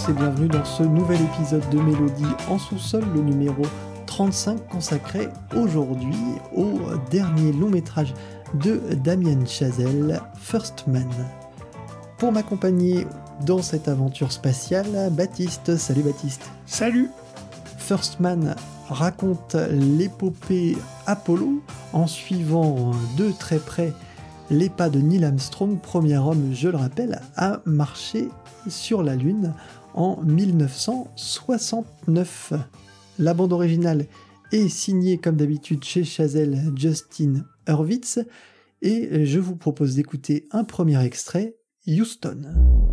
Tous et bienvenue dans ce nouvel épisode de Mélodie en sous-sol, le numéro 35 consacré aujourd'hui au dernier long métrage de Damien Chazelle, First Man. Pour m'accompagner dans cette aventure spatiale, Baptiste. Salut Baptiste. Salut. First Man raconte l'épopée Apollo en suivant de très près les pas de Neil Armstrong, premier homme, je le rappelle, à marcher sur la Lune en 1969. La bande originale est signée comme d'habitude chez Chazelle Justin Hurwitz et je vous propose d'écouter un premier extrait, Houston.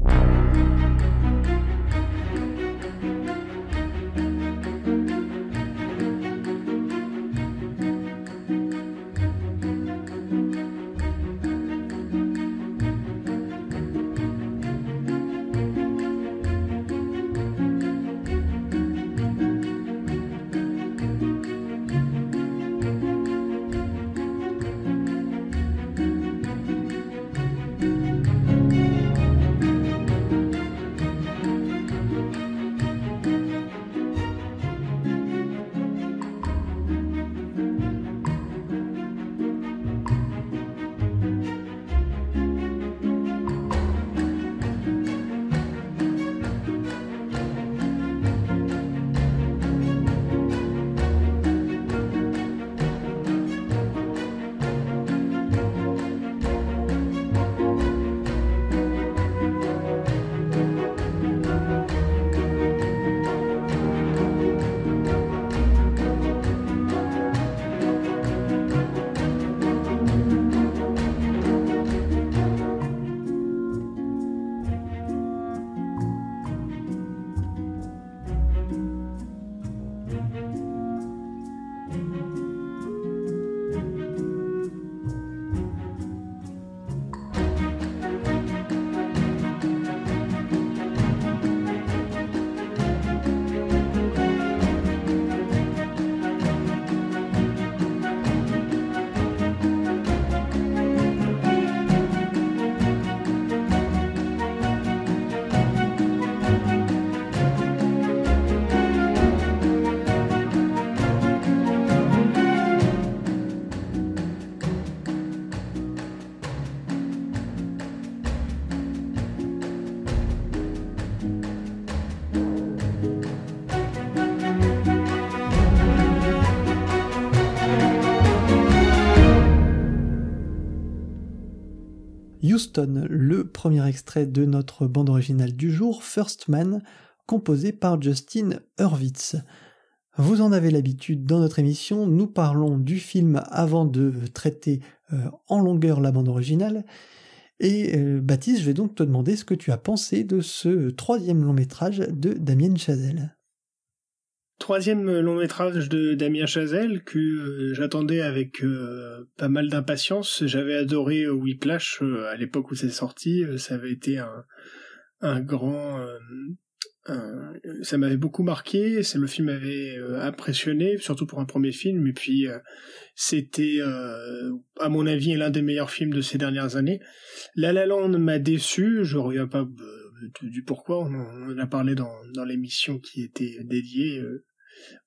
Le premier extrait de notre bande originale du jour, First Man, composé par Justin Hurwitz. Vous en avez l'habitude dans notre émission, nous parlons du film avant de traiter euh, en longueur la bande originale. Et euh, Baptiste, je vais donc te demander ce que tu as pensé de ce troisième long métrage de Damien Chazelle. Troisième long métrage de Damien Chazelle que euh, j'attendais avec euh, pas mal d'impatience. J'avais adoré euh, Whiplash à l'époque où c'est sorti. ça avait été un, grand... ça m'avait beaucoup marqué. Le film m'avait impressionné, surtout pour un premier film. Et puis c'était, à mon avis, l'un des meilleurs films de ces dernières années. La La Land m'a déçu. Je reviens pas du pourquoi. On en a parlé dans l'émission qui était dédiée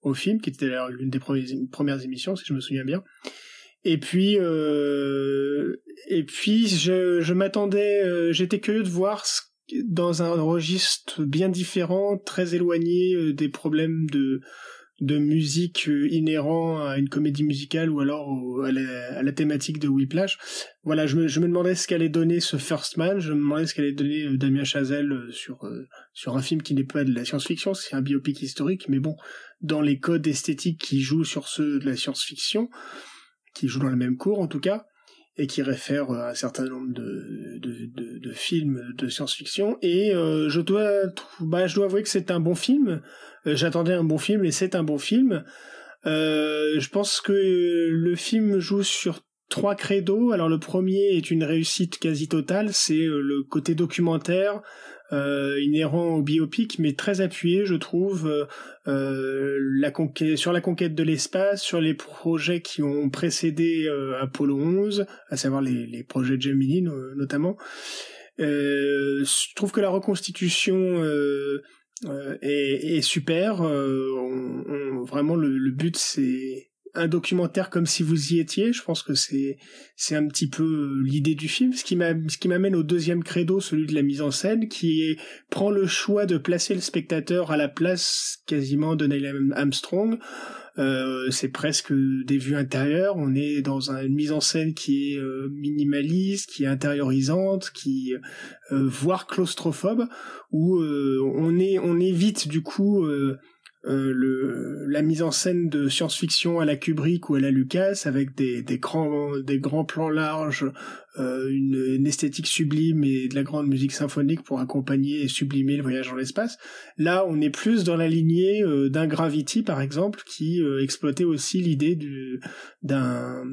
au film, qui était d'ailleurs l'une des premières émissions, si je me souviens bien. Et puis, euh, et puis, je, je m'attendais, euh, j'étais curieux de voir dans un registre bien différent, très éloigné euh, des problèmes de de musique euh, inhérent à une comédie musicale ou alors à, la, thématique de Whiplash. Voilà, je me, demandais ce qu'allait donner ce First Man, je me demandais ce qu'allait donner Damien Chazelle sur sur un film qui n'est pas de la science-fiction, c'est un biopic historique, mais bon, dans les codes esthétiques qui jouent sur ceux de la science-fiction, qui jouent dans le même cours en tout cas, et qui réfèrent à un certain nombre de, de, de, films de science-fiction. Et euh, je, dois, bah, je dois avouer que c'est un bon film. Euh, j'attendais un bon film et c'est un bon film. Euh, je pense que le film joue sur trois credos. Alors le premier est une réussite quasi totale, c'est le côté documentaire, euh, inhérent au biopic, mais très appuyé, je trouve, euh, euh, sur la conquête de l'espace, sur les projets qui ont précédé Apollo 11, à savoir les, les projets Gemini notamment. je trouve que la reconstitution est, est, super. vraiment, le, le but, c'est un documentaire comme si vous y étiez. Je pense que c'est c'est un petit peu euh, l'idée du film. Ce qui m'amène au deuxième credo, celui de la mise en scène, qui est, prend le choix de placer le spectateur à la place quasiment de Neil Armstrong. Euh, c'est presque des vues intérieures. On est dans une mise en scène qui est euh, minimaliste, qui est intériorisante, qui euh, voire claustrophobe, où on est on évite du coup euh, la mise en scène de science-fiction à la Kubrick ou à la Lucas avec des, grands plans larges, euh, une, esthétique sublime et de la grande musique symphonique pour accompagner et sublimer le voyage dans l'espace. Là, on est plus dans la lignée euh, d'un Gravity par exemple qui exploitait aussi l'idée d'un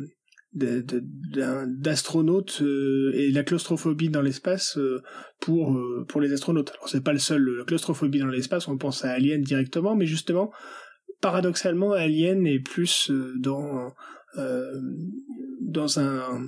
d'astronautes euh, et la claustrophobie dans l'espace euh, pour euh, pour les astronautes. Alors c'est pas le seul la claustrophobie dans l'espace, on pense à Alien directement, mais justement paradoxalement Alien est plus dans dans un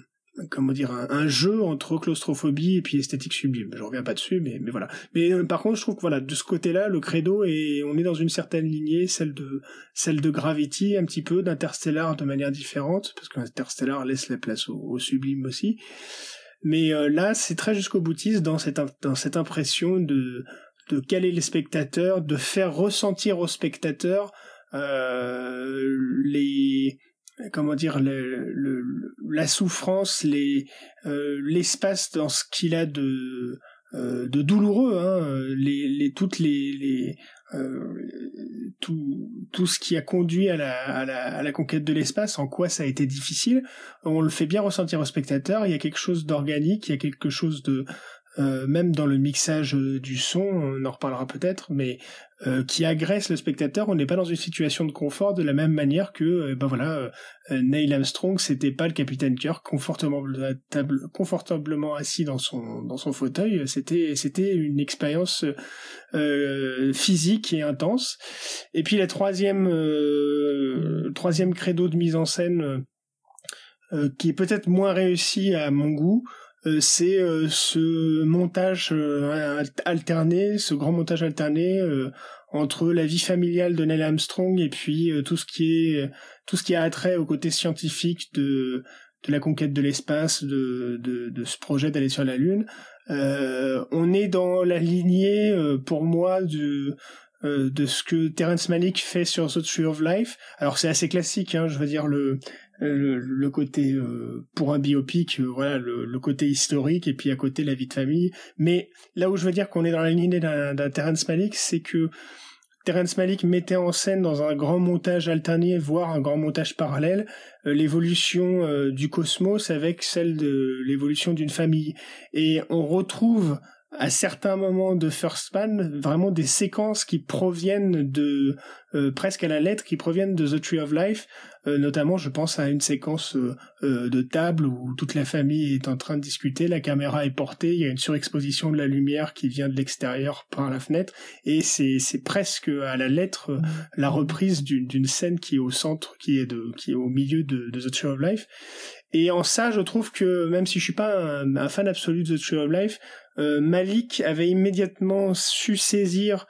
comment dire un, jeu entre claustrophobie et puis esthétique sublime. Je reviens pas dessus, mais mais voilà. Mais euh, par contre, je trouve que voilà de ce côté-là, le credo et on est dans une certaine lignée, celle de celle de Gravity, un petit peu d'Interstellar de manière différente, parce qu'Interstellar laisse la place au, sublime aussi. Mais euh, là, c'est très jusqu'au boutiste dans cette dans cette impression de de caler les spectateurs, de faire ressentir aux spectateurs euh, les comment dire le, la souffrance les euh, l'espace dans ce qu'il a de euh, de douloureux hein, les, les toutes les, les euh, tout tout ce qui a conduit à la, à la à la conquête de l'espace en quoi ça a été difficile. On le fait bien ressentir au spectateur il y a quelque chose d'organique il y a quelque chose de euh, même dans le mixage euh, du son, on en reparlera peut-être, mais euh, qui agresse le spectateur. On n'est pas dans une situation de confort de la même manière que, ben voilà, Neil Armstrong, c'était pas le capitaine Kirk confortablement, assis dans son dans son fauteuil. C'était c'était une expérience physique et intense. Et puis la troisième troisième credo de mise en scène. qui est peut-être moins réussi à mon goût, euh, c'est euh, ce montage euh, alterné, ce grand montage alterné entre la vie familiale de Neil Armstrong et puis tout ce qui est tout ce qui a attrait au côté scientifique de de la conquête de l'espace, de, de, de, ce projet d'aller sur la Lune. Euh, on est dans la lignée, pour moi, de, de ce que Terrence Malick fait sur The Tree of Life. Alors c'est assez classique, hein, je veux dire, le, le, côté euh, pour un biopic, euh, voilà le, côté historique et puis à côté la vie de famille. Mais là où je veux dire qu'on est dans la lignée d'un Terrence Malick, c'est que Terrence Malick mettait en scène dans un grand montage alterné, voire un grand montage parallèle, euh, l'évolution du cosmos avec celle de l'évolution d'une famille. Et on retrouve à certains moments de First Man, vraiment des séquences qui proviennent de euh, presque à la lettre, qui proviennent de The Tree of Life. Euh, notamment, je pense à une séquence euh, de table où toute la famille est en train de discuter, la caméra est portée, il y a une surexposition de la lumière qui vient de l'extérieur par la fenêtre, et c'est presque à la lettre la reprise d'une scène qui est au centre, qui est de qui est au milieu de, de The Tree of Life. Et en ça, je trouve que même si je suis pas un, fan absolu de The Tree of Life, euh, Malik avait immédiatement su saisir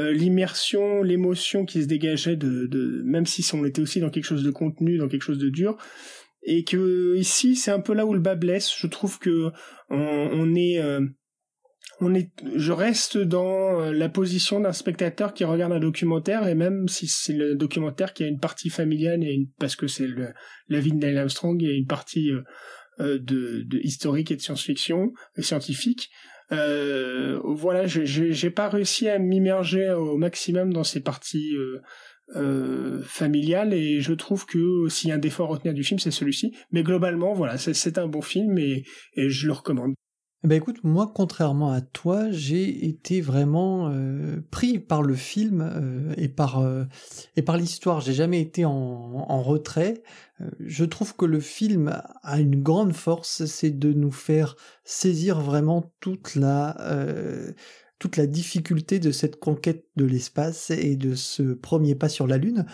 euh, l'immersion, l'émotion qui se dégageait de, de, même si on était aussi dans quelque chose de contenu, dans quelque chose de dur, et que ici c'est un peu là où le bas blesse. Je trouve que on, est, euh, on est, je reste dans la position d'un spectateur qui regarde un documentaire et même si c'est le documentaire qui a une partie familiale et une, parce que c'est la vie de Neil Armstrong, a une partie de, de historique et de science-fiction scientifique. Euh, voilà, j'ai pas réussi à m'immerger au maximum dans ces parties euh, euh, familiales et je trouve que s'il y a un défaut à retenir du film, c'est celui-ci. Mais globalement, voilà, c'est un bon film et, et je le recommande. Eh ben écoute, moi, contrairement à toi, j'ai été vraiment euh, pris par le film euh, et par euh, et par l'histoire. J'ai jamais été en, en retrait. je trouve que le film a une grande force, c'est de nous faire saisir vraiment toute la toute la difficulté de cette conquête de l'espace et de ce premier pas sur la Lune.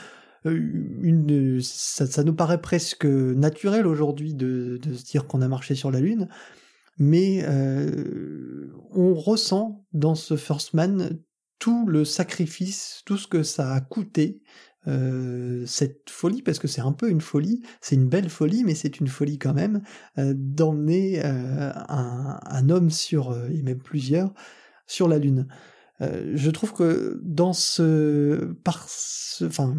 Une, ça, ça nous paraît presque naturel aujourd'hui de, de se dire qu'on a marché sur la Lune, mais on ressent dans ce First Man tout le sacrifice, tout ce que ça a coûté, euh, cette folie, parce que c'est un peu une folie, c'est une belle folie, mais c'est une folie quand même, euh, d'emmener euh, un, homme sur, et même plusieurs, sur la Lune. je trouve que dans ce, par enfin,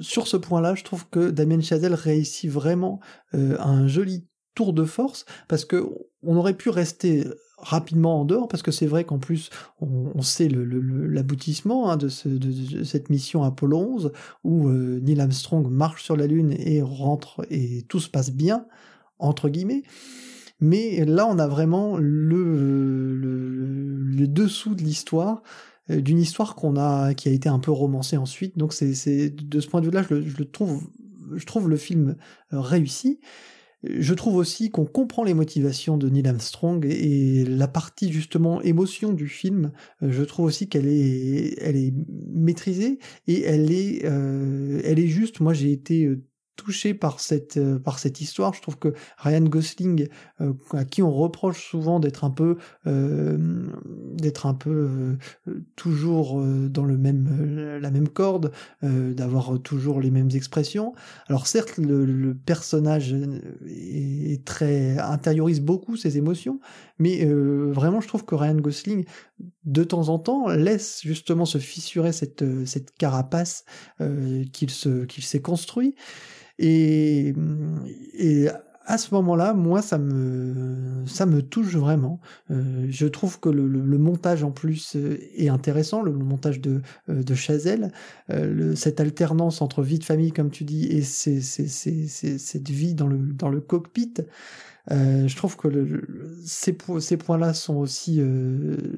sur ce point-là, je trouve que Damien Chazelle réussit vraiment un joli tour de force, parce que on aurait pu rester rapidement en dehors, parce que c'est vrai qu'en plus, on, sait l'aboutissement hein, de, cette mission Apollo 11, où euh, Neil Armstrong marche sur la Lune et rentre, et tout se passe bien, entre guillemets. Mais là, on a vraiment le, le, dessous de l'histoire, euh, d'une histoire qu'on a, qui a été un peu romancée ensuite. Donc, c'est de ce point de vue-là, je, je, trouve, je trouve le film euh, réussi. Je trouve aussi qu'on comprend les motivations de Neil Armstrong et la partie justement émotion du film, euh, je trouve aussi qu'elle est, elle est maîtrisée et elle est, euh, elle est juste. Moi, j'ai été euh, touché par cette euh, par histoire. Je trouve que Ryan Gosling, euh, à qui on reproche souvent d'être un peu euh, d'être un peu toujours dans le même la même corde, d'avoir toujours les mêmes expressions. Alors certes, le, personnage est, très intériorise beaucoup ses émotions, mais vraiment, je trouve que Ryan Gosling de temps en temps laisse justement se fissurer cette carapace qu'il qu'il s'est construit. Et, et à ce moment-là, moi, ça me, ça me touche vraiment. Euh, je trouve que le, le, montage en plus euh, est intéressant, le, montage de, euh, de Chazelle, euh, cette alternance entre vie de famille, comme tu dis, et cette vie dans le, dans le cockpit. Euh, je trouve que le, ces, ces points-là sont aussi,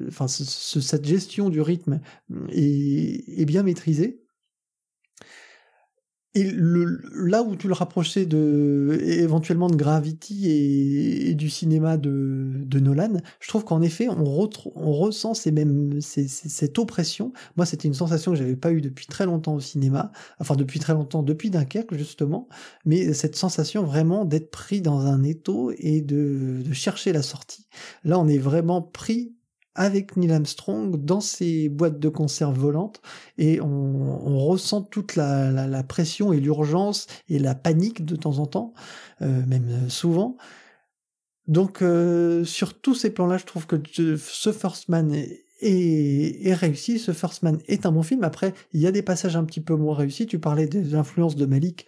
enfin, cette gestion du rythme est, est bien maîtrisée. Et le, là où tu le rapprochais de éventuellement de Gravity et, du cinéma de, de, Nolan, je trouve qu'en effet on, on ressent ces mêmes ces, cette oppression. Moi, c'était une sensation que j'avais pas eue depuis très longtemps au cinéma, enfin depuis très longtemps, depuis Dunkerque justement, mais cette sensation vraiment d'être pris dans un étau et de, de chercher la sortie. Là, on est vraiment pris avec Neil Armstrong dans ces boîtes de conserve volantes et on, ressent toute la, pression et l'urgence et la panique de temps en temps, euh, même souvent. Donc euh, sur tous ces plans-là, je trouve que ce First Man est, est, réussi. Ce First Man est un bon film. Après, il y a des passages un petit peu moins réussis. Tu parlais des influences de Malik.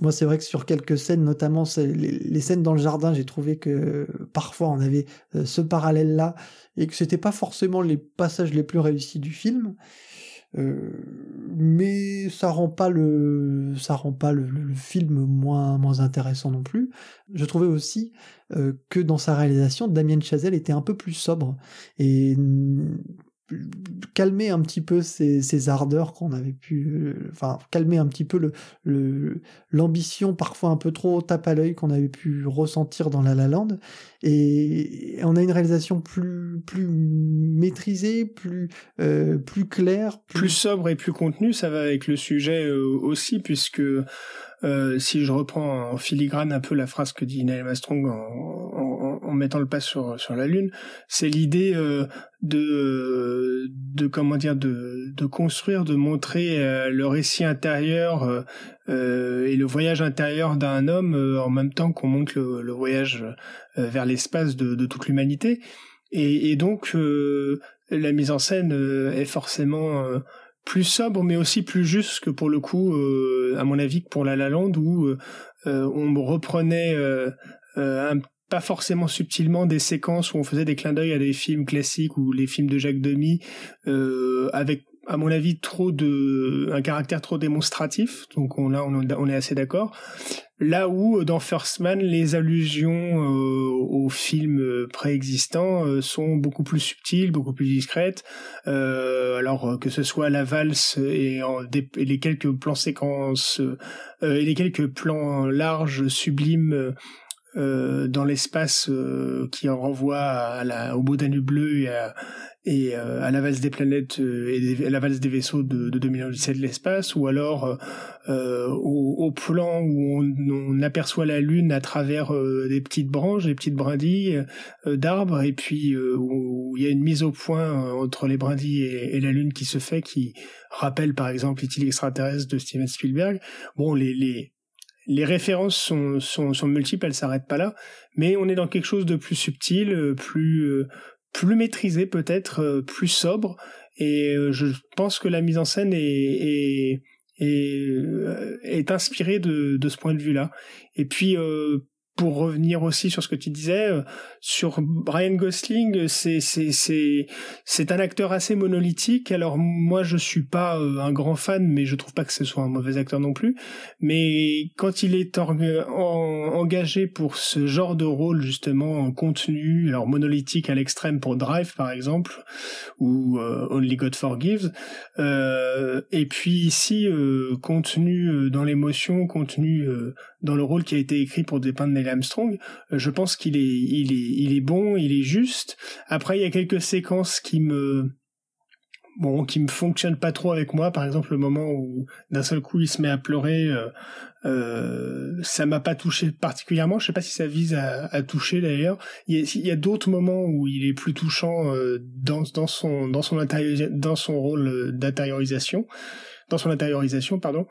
Moi, c'est vrai que sur quelques scènes, notamment les, scènes dans le jardin, j'ai trouvé que parfois on avait euh, ce parallèle-là et que c'était pas forcément les passages les plus réussis du film. Euh, mais ça rend pas le ça rend pas le, film moins moins intéressant non plus. Je trouvais aussi euh, que dans sa réalisation, Damien Chazelle était un peu plus sobre et calmer un petit peu ces, ardeurs qu'on avait pu, euh, enfin calmer un petit peu le l'ambition parfois un peu trop tape à l'œil qu'on avait pu ressentir dans La La Land et on a une réalisation plus plus maîtrisée, plus euh, plus claire, plus... sobre et plus contenue. Ça va avec le sujet euh, aussi puisque si je reprends en filigrane un peu la phrase que dit Neil Armstrong en, mettant le pas sur la lune, c'est l'idée de de comment dire de construire de montrer euh, le récit intérieur euh, euh, et le voyage intérieur d'un homme en même temps qu'on montre le, voyage vers l'espace de, toute l'humanité. Et, et donc la mise en scène est forcément plus sobre mais aussi plus juste que pour le coup à mon avis que pour La La Land où on reprenait un pas forcément subtilement des séquences où on faisait des clins d'œil à des films classiques ou les films de Jacques Demy euh, avec à mon avis trop de un caractère trop démonstratif. Donc on là on, est assez d'accord. Là où dans First Man les allusions euh, aux films préexistants euh, sont beaucoup plus subtiles beaucoup plus discrètes. Euh, alors que ce soit la valse et, en, et les quelques plans séquences et les quelques plans larges sublimes euh, dans l'espace euh, qui renvoie à la, au beau Danube bleu et à, et à la valse des planètes et à la valse des vaisseaux de, de 2017 de l'espace, ou alors au, au, plan où on, on, aperçoit la Lune à travers des petites branches, des petites brindilles d'arbres, et puis où il y a une mise au point entre les brindilles et, et, la Lune qui se fait, qui rappelle par exemple les extraterrestre de Steven Spielberg. Bon, les, les les références sont, sont, sont multiples, elles s'arrêtent pas là, mais on est dans quelque chose de plus subtil, euh, plus euh, plus maîtrisé peut-être, euh, plus sobre, et je pense que la mise en scène est, est, est, est inspirée de, de ce point de vue-là. Et puis pour revenir aussi sur ce que tu disais euh, sur Brian Gosling, c'est c'est c'est c'est un acteur assez monolithique. Alors moi je suis pas euh, un grand fan, mais je trouve pas que ce soit un mauvais acteur non plus. Mais quand il est engagé pour ce genre de rôle justement en contenu, alors monolithique à l'extrême pour Drive par exemple ou euh, Only God Forgives, et puis ici contenu dans l'émotion, contenu dans le rôle qui a été écrit pour dépeindre Armstrong, euh, je pense qu'il est, il est, il est bon, il est juste. Après, il y a quelques séquences qui me, bon, qui me fonctionnent pas trop avec moi. Par exemple, le moment où d'un seul coup il se met à pleurer, euh, euh, ça m'a pas touché particulièrement. Je sais pas si ça vise à, à toucher d'ailleurs. Il y a, d'autres moments où il est plus touchant euh, dans, dans son dans son dans son rôle d'intériorisation dans son intériorisation, pardon.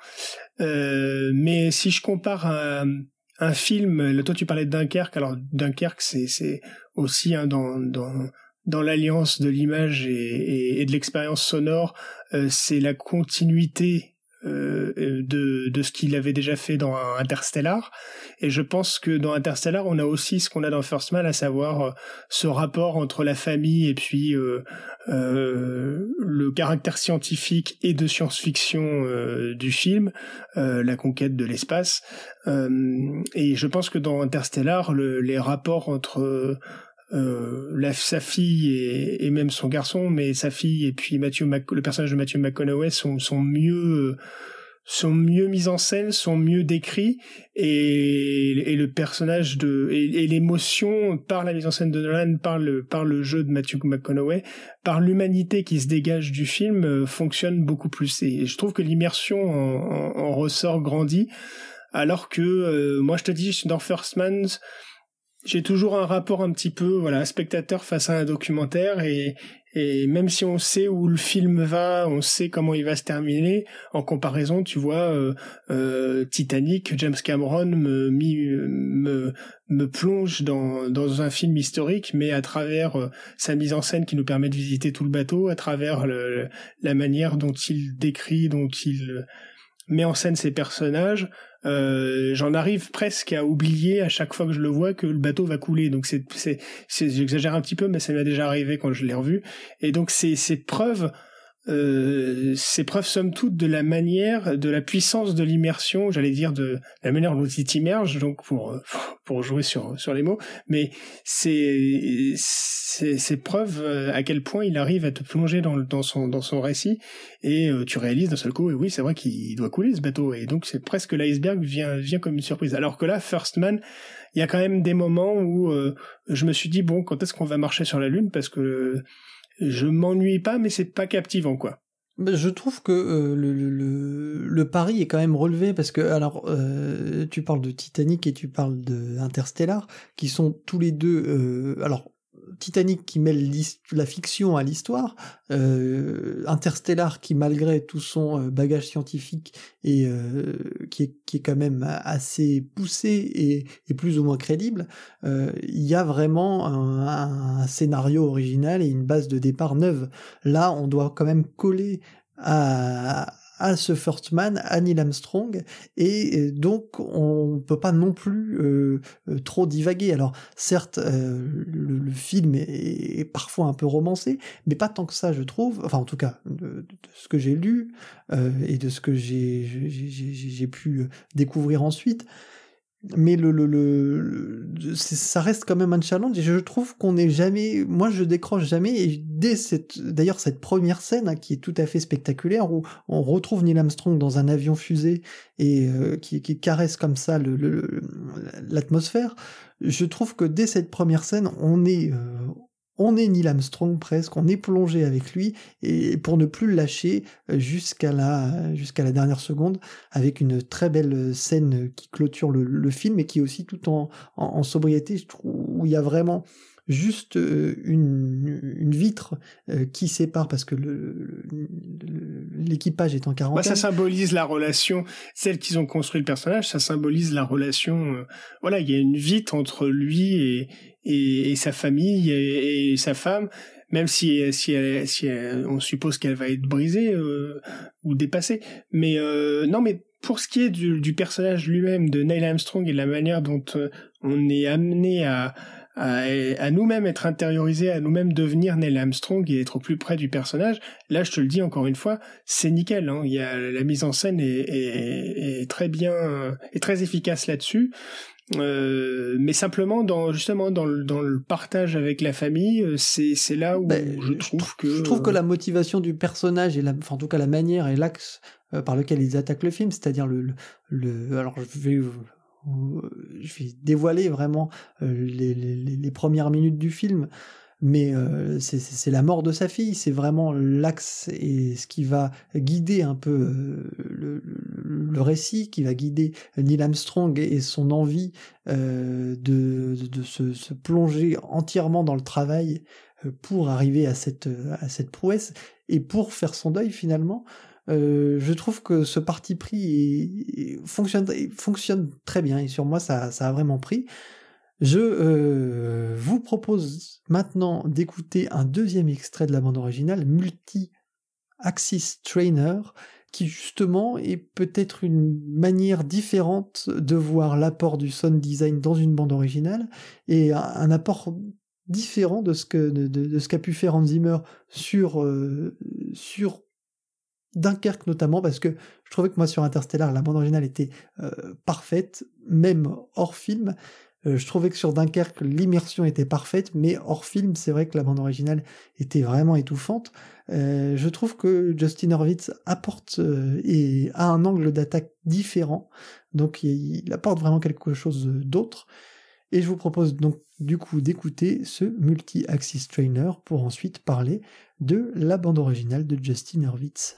Euh, mais si je compare un, un film, toi tu parlais de Dunkerque, alors Dunkerque c'est aussi hein, dans dans dans l'alliance de l'image et, et, de l'expérience sonore, euh, c'est la continuité euh, de, de ce qu'il avait déjà fait dans Interstellar. Et je pense que dans Interstellar, on a aussi ce qu'on a dans First Man, à savoir euh, ce rapport entre la famille et puis euh, euh le caractère scientifique et de science-fiction du film, la conquête de l'espace. et je pense que dans Interstellar, le, les rapports entre euh, la, sa fille et, et, même son garçon, mais sa fille et puis Matthew le personnage de Matthew McConaughey sont, sont mieux sont mieux mis en scène, sont mieux décrits et, et le personnage de et, l'émotion par la mise en scène de Nolan, par le par le jeu de Matthew McConaughey, par l'humanité qui se dégage du film euh, fonctionne beaucoup plus. Et je trouve que l'immersion en, en, ressort grandit alors que euh, moi je te dis dans First Man j'ai toujours un rapport un petit peu voilà spectateur face à un documentaire et et même si on sait où le film va, on sait comment il va se terminer. En comparaison, tu vois, euh, euh, Titanic, James Cameron me, me me plonge dans dans un film historique, mais à travers euh, sa mise en scène qui nous permet de visiter tout le bateau, à travers le, la manière dont il décrit, dont il met en scène ses personnages, euh, j'en arrive presque à oublier à chaque fois que je le vois que le bateau va couler. Donc c'est, c'est, j'exagère un petit peu, mais ça m'est déjà arrivé quand je l'ai revu. Et donc c'est, c'est preuve euh, c'est preuve somme toute de la manière, de la puissance de l'immersion, j'allais dire de la manière dont il t'immerge, donc pour pour jouer sur sur les mots, mais c'est c'est preuve euh, à quel point il arrive à te plonger dans dans son dans son récit et euh, tu réalises d'un seul coup et oui c'est vrai qu'il doit couler ce bateau. Et donc c'est presque l'iceberg vient vient comme une surprise. Alors que là First Man il y a quand même des moments où je me suis dit bon quand est-ce qu'on va marcher sur la lune? Parce que je m'ennuie pas, mais c'est pas captivant, quoi. Je trouve que euh, le, le, le, pari est quand même relevé parce que alors euh, tu parles de Titanic et tu parles de Interstellar qui sont tous les deux euh, alors Titanic qui mêle la fiction à l'histoire, euh, Interstellar qui malgré tout son euh, bagage scientifique et euh, qui, est, quand même assez poussé et, et plus ou moins crédible, euh, il y a vraiment un, un, scénario original et une base de départ neuve. Là, on doit quand même coller à, à ce First Man, à Neil Armstrong, et donc on peut pas non plus euh, euh, trop divaguer. Alors certes, euh, le, film est, parfois un peu romancé, mais pas tant que ça, je trouve. Enfin, en tout cas, de, ce que j'ai lu et de ce que j'ai pu découvrir ensuite mais le, le, le, ça reste quand même un challenge et je trouve qu'on n'est jamais moi je décroche jamais et dès cette d'ailleurs cette première scène hein, qui est tout à fait spectaculaire où on retrouve Neil Armstrong dans un avion fusée et euh, qui, qui, caresse comme ça l'atmosphère je trouve que dès cette première scène on est euh, on est Neil Armstrong presque, on est plongé avec lui et pour ne plus le lâcher euh, jusqu'à la jusqu'à la dernière seconde avec une très belle scène qui clôture le, film et qui est aussi tout en, en, sobriété où il y a vraiment juste euh, une, une vitre euh, qui sépare parce que l'équipage est en quarantaine. ça symbolise la relation, celle qu'ils ont construit le personnage, ça symbolise la relation. voilà, il y a une vitre entre lui et, et, sa famille et, sa femme, même si si, si on suppose qu'elle va être brisée euh, ou dépassée. Mais euh, non, mais pour ce qui est du, du personnage lui-même de Neil Armstrong et la manière dont euh, on est amené à à, à nous-mêmes être intériorisé, à nous-mêmes devenir Neil Armstrong et être au plus près du personnage. Là, je te le dis encore une fois, c'est nickel. Hein. Il y a la mise en scène est, est, est très bien, est très efficace là-dessus. Euh, mais simplement dans justement dans le, dans le partage avec la famille, euh, c'est c'est là où ben, je trouve que je trouve que la motivation du personnage et la, enfin, en tout cas la manière et l'axe euh, par lequel ils attaquent le film, c'est-à-dire le, le, le alors je vais je vais dévoiler vraiment les, les, premières minutes du film mais euh, c'est la mort de sa fille, c'est vraiment l'axe et ce qui va guider un peu euh, le, récit, qui va guider Neil Armstrong et, son envie euh, de, se, plonger entièrement dans le travail euh, pour arriver à cette, à cette prouesse et pour faire son deuil finalement. Euh, je trouve que ce parti pris fonctionne, très bien et sur moi ça, a vraiment pris. Je euh, vous propose maintenant d'écouter un deuxième extrait de la bande originale, Multi-Axis Trainer, qui justement est peut-être une manière différente de voir l'apport du sound design dans une bande originale et un, apport différent de ce que de, ce qu'a pu faire Hans Zimmer sur euh, sur Dunkerque notamment parce que je trouvais que moi sur Interstellar la bande originale était euh, parfaite même hors film euh, je trouvais que sur Dunkerque, l'immersion était parfaite, mais hors film, c'est vrai que la bande originale était vraiment étouffante. Euh, je trouve que Justin Hurwitz apporte et a un angle d'attaque différent, donc il, apporte vraiment quelque chose d'autre. Et je vous propose donc du coup d'écouter ce multi-axis trainer pour ensuite parler de la bande originale de Justin Hurwitz.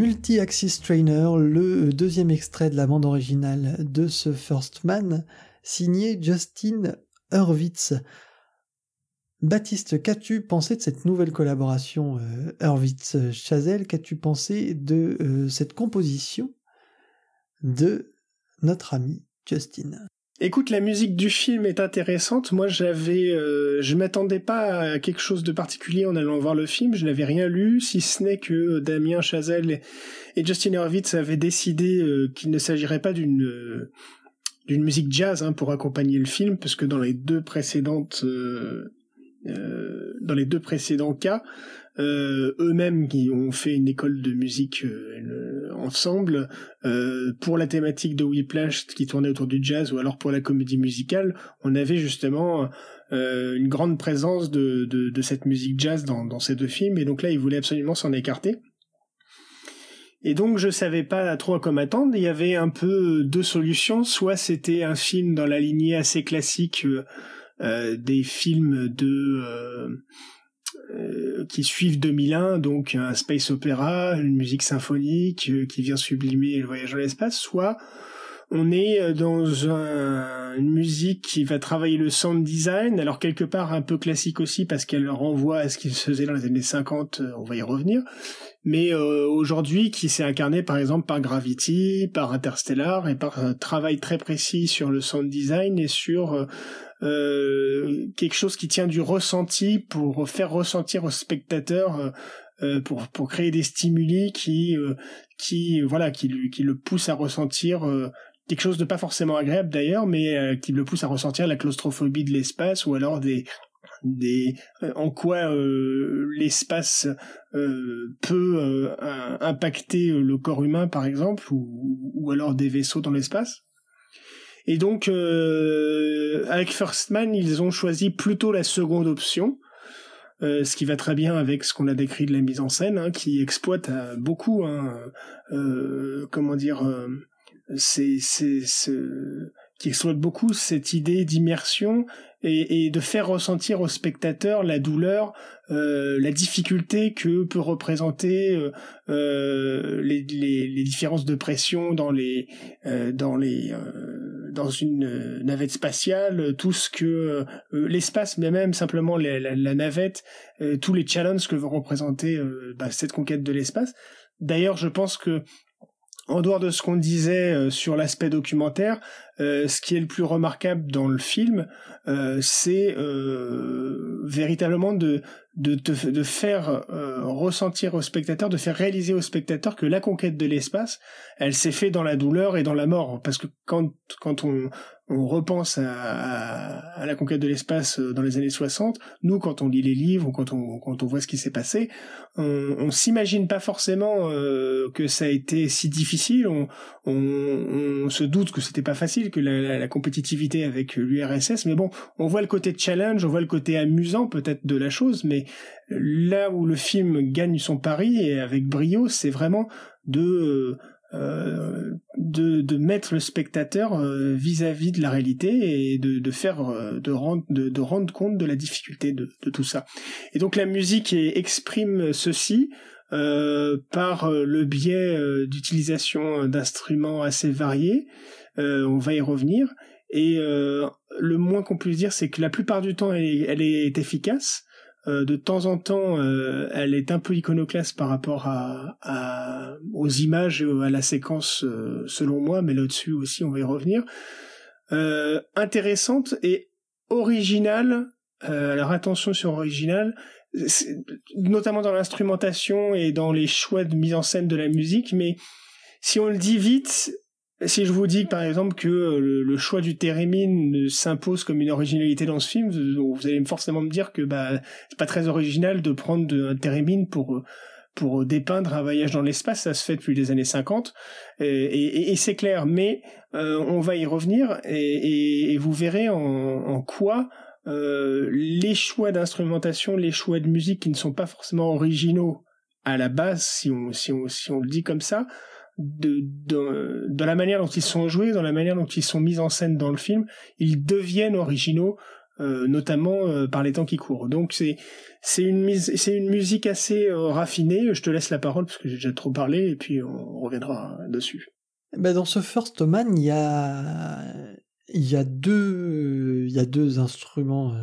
Multi-Axis Trainer, le deuxième extrait de la bande originale de ce First Man, signé Justin Hurwitz. Baptiste, qu'as-tu pensé de cette nouvelle collaboration euh, Hurwitz-Chazelle Qu'as-tu pensé de euh, cette composition de notre ami Justin? Écoute, la musique du film est intéressante. Moi, j'avais, euh, je m'attendais pas à quelque chose de particulier en allant voir le film. Je n'avais rien lu, si ce n'est que Damien Chazelle et, Justin Hurwitz avaient décidé euh, qu'il ne s'agirait pas d'une euh, d'une musique jazz hein, pour accompagner le film, parce que dans les deux précédentes dans les deux précédents cas, euh, eux-mêmes qui ont fait une école de musique euh, ensemble euh, pour la thématique de Whiplash qui tournait autour du jazz ou alors pour la comédie musicale, on avait justement une grande présence de, de, cette musique jazz dans, ces deux films et donc là ils voulaient absolument s'en écarter. Et donc je savais pas trop à quoi m'attendre. Il y avait un peu deux solutions. Soit c'était un film dans la lignée assez classique des films de euh, qui suivent 2001, donc un space opéra, une musique symphonique euh, qui vient sublimer le voyage dans l'espace, soit on est euh, dans une musique qui va travailler le sound design, alors quelque part un peu classique aussi parce qu'elle renvoie à ce qui se faisait dans les années 50, on va y revenir, mais aujourd'hui qui s'est incarné par exemple par Gravity, par Interstellar et par un travail très précis sur le sound design et sur euh, quelque chose qui tient du ressenti pour faire ressentir au spectateur euh, euh, pour pour créer des stimuli qui qui voilà qui qui le poussent à ressentir quelque chose de pas forcément agréable d'ailleurs mais qui le pousse à ressentir la claustrophobie de l'espace ou alors des des en quoi l'espace peut impacter le corps humain par exemple ou, ou alors des vaisseaux dans l'espace et donc, euh, avec First Man, ils ont choisi plutôt la seconde option, euh, ce qui va très bien avec ce qu'on a décrit de la mise en scène, hein, qui exploite euh, beaucoup, hein, euh, comment dire, euh, c'est, c'est, qui exploite beaucoup cette idée d'immersion et, et, de faire ressentir au spectateur la douleur, euh, la difficulté que peut représenter euh, euh les, les, les, différences de pression dans les euh, dans les dans une navette spatiale, tout ce que l'espace, mais même simplement la, la, navette, tous les challenges que va représenter bah, cette conquête de l'espace. D'ailleurs, je pense que en dehors de ce qu'on disait euh, sur l'aspect documentaire, euh, ce qui est le plus remarquable dans le film, euh, c'est véritablement de, de, de faire ressentir au spectateur, de faire réaliser au spectateur que la conquête de l'espace, elle s'est faite dans la douleur et dans la mort. Parce que quand, quand on, on repense à, à, la conquête de l'espace euh, dans les années 60, nous, quand on lit les livres ou quand on, quand on voit ce qui s'est passé, on, on s'imagine pas forcément euh, que ça a été si difficile. On, on, on se doute que c'était pas facile, que la, la, compétitivité avec l'URSS. Mais bon, on voit le côté challenge, on voit le côté amusant peut-être de la chose. Mais là où le film gagne son pari et avec brio, c'est vraiment de euh, euh, de, de mettre le spectateur euh, vis-à-vis de la réalité et de, de faire euh, de rendre de, de, rendre compte de la difficulté de, de tout ça. Et donc la musique exprime ceci euh, par le biais d'utilisation d'instruments assez variés. on va y revenir. Et le moins qu'on puisse dire, c'est que la plupart du temps, elle elle est efficace. Euh, de temps en temps, euh, elle est un peu iconoclaste par rapport à, aux images et à la séquence, euh, selon moi, mais là-dessus aussi, on va y revenir. intéressante et originale. alors attention sur original, notamment dans l'instrumentation et dans les choix de mise en scène de la musique, mais si on le dit vite, si je vous dis par exemple que euh, le, choix du thérémine s'impose comme une originalité dans ce film, vous allez forcément me dire que bah c'est pas très original de prendre un thérémine pour pour dépeindre un voyage dans l'espace, ça se fait depuis les années 50, et, c'est clair, mais euh, on va y revenir, et, vous verrez en, quoi euh, les choix d'instrumentation, les choix de musique qui ne sont pas forcément originaux à la base, si on, si on, si on le dit comme ça, de, dans la manière dont ils sont joués, dans la manière dont ils sont mis en scène dans le film, ils deviennent originaux notamment par les temps qui courent. Donc c'est c'est une une musique assez raffinée. Je te laisse la parole parce que j'ai déjà trop parlé et puis on reviendra dessus. Ben dans ce First Man, il y a il y a deux il y a deux instruments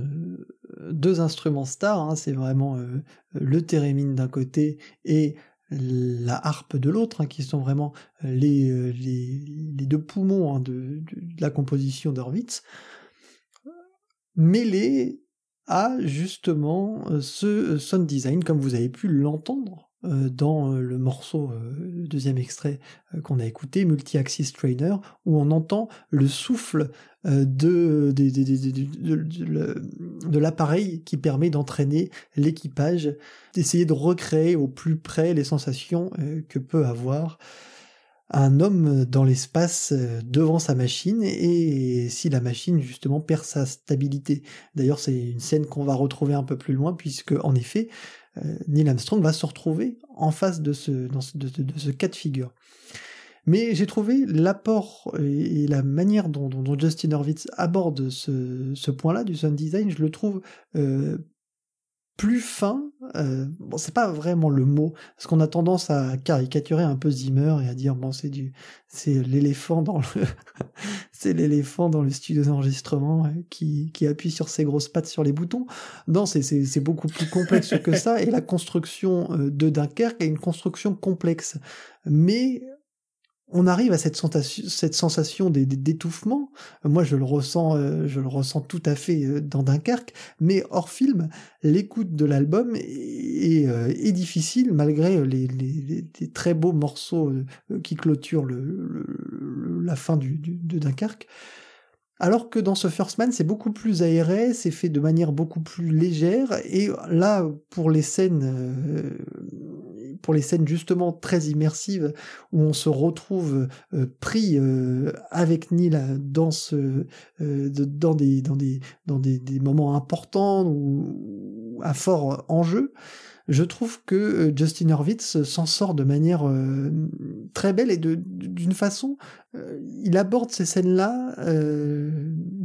deux instruments stars. Hein. c'est vraiment le thérémine d'un côté et la harpe de l'autre, hein, qui sont vraiment les, les, deux poumons hein, de, la composition d'Horwitz, mêlés à justement ce sound design, comme vous avez pu l'entendre euh, dans euh, le morceau, euh, le deuxième extrait qu'on a écouté, Multi-Axis Trainer, où on entend le souffle de, de, l'appareil qui permet d'entraîner l'équipage, d'essayer de recréer au plus près les sensations que peut avoir un homme dans l'espace devant sa machine et si la machine justement perd sa stabilité. D'ailleurs c'est une scène qu'on va retrouver un peu plus loin puisque en effet euh, Neil Armstrong va se retrouver en face de ce, de, ce cas de figure. Mais j'ai trouvé l'apport et la manière dont, Justin Hurwitz aborde ce, point-là du sound design, je le trouve euh, plus fin, euh, bon c'est pas vraiment le mot, parce qu'on a tendance à caricaturer un peu Zimmer et à dire bon c'est du c'est l'éléphant dans le c'est l'éléphant dans le studio d'enregistrement euh, qui, qui appuie sur ses grosses pattes sur les boutons. Non, c'est c'est beaucoup plus complexe que ça et la construction euh, de Dunkerque est une construction complexe. Mais on arrive à cette sensation, cette sensation d'étouffement. Moi, je le ressens, euh, je le ressens tout à fait euh, dans Dunkerque. Mais hors film, l'écoute de l'album est, euh, difficile malgré les, très beaux morceaux qui clôturent la fin de Dunkerque. Alors que dans ce First Man, c'est beaucoup plus aéré, c'est fait de manière beaucoup plus légère, et là, pour les scènes pour les scènes justement très immersives où on se retrouve euh, pris euh, avec Neil dans ce euh, dans des dans des dans des, moments importants ou à fort enjeu je trouve que Justin Hurwitz s'en sort de manière très belle et d'une façon, il aborde ces scènes-là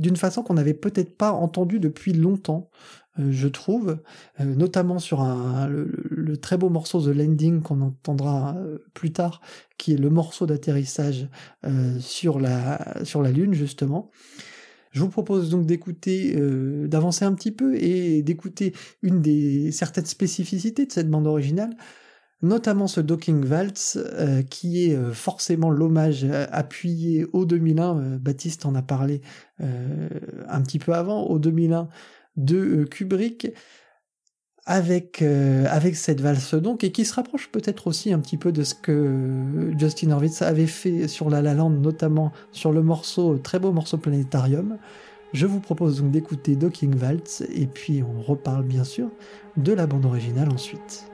d'une façon qu'on n'avait peut-être pas entendue depuis longtemps. Euh, je trouve, euh, notamment sur le, très beau morceau The Landing qu'on entendra euh, plus tard, qui est le morceau d'atterrissage sur la Lune, justement. Je vous propose donc d'écouter, d'avancer un petit peu et d'écouter une des certaines spécificités de cette bande originale, notamment ce Docking Waltz, qui est forcément l'hommage appuyé au 2001. Baptiste en a parlé un petit peu avant, au 2001 de euh, Kubrick avec euh, avec cette valse donc et qui se rapproche peut-être aussi un petit peu de ce que Justin Horwitz avait fait sur La La Land notamment sur le morceau très beau morceau planétarium. Je vous propose donc d'écouter Docking Waltz et puis on reparle bien sûr de la bande originale ensuite.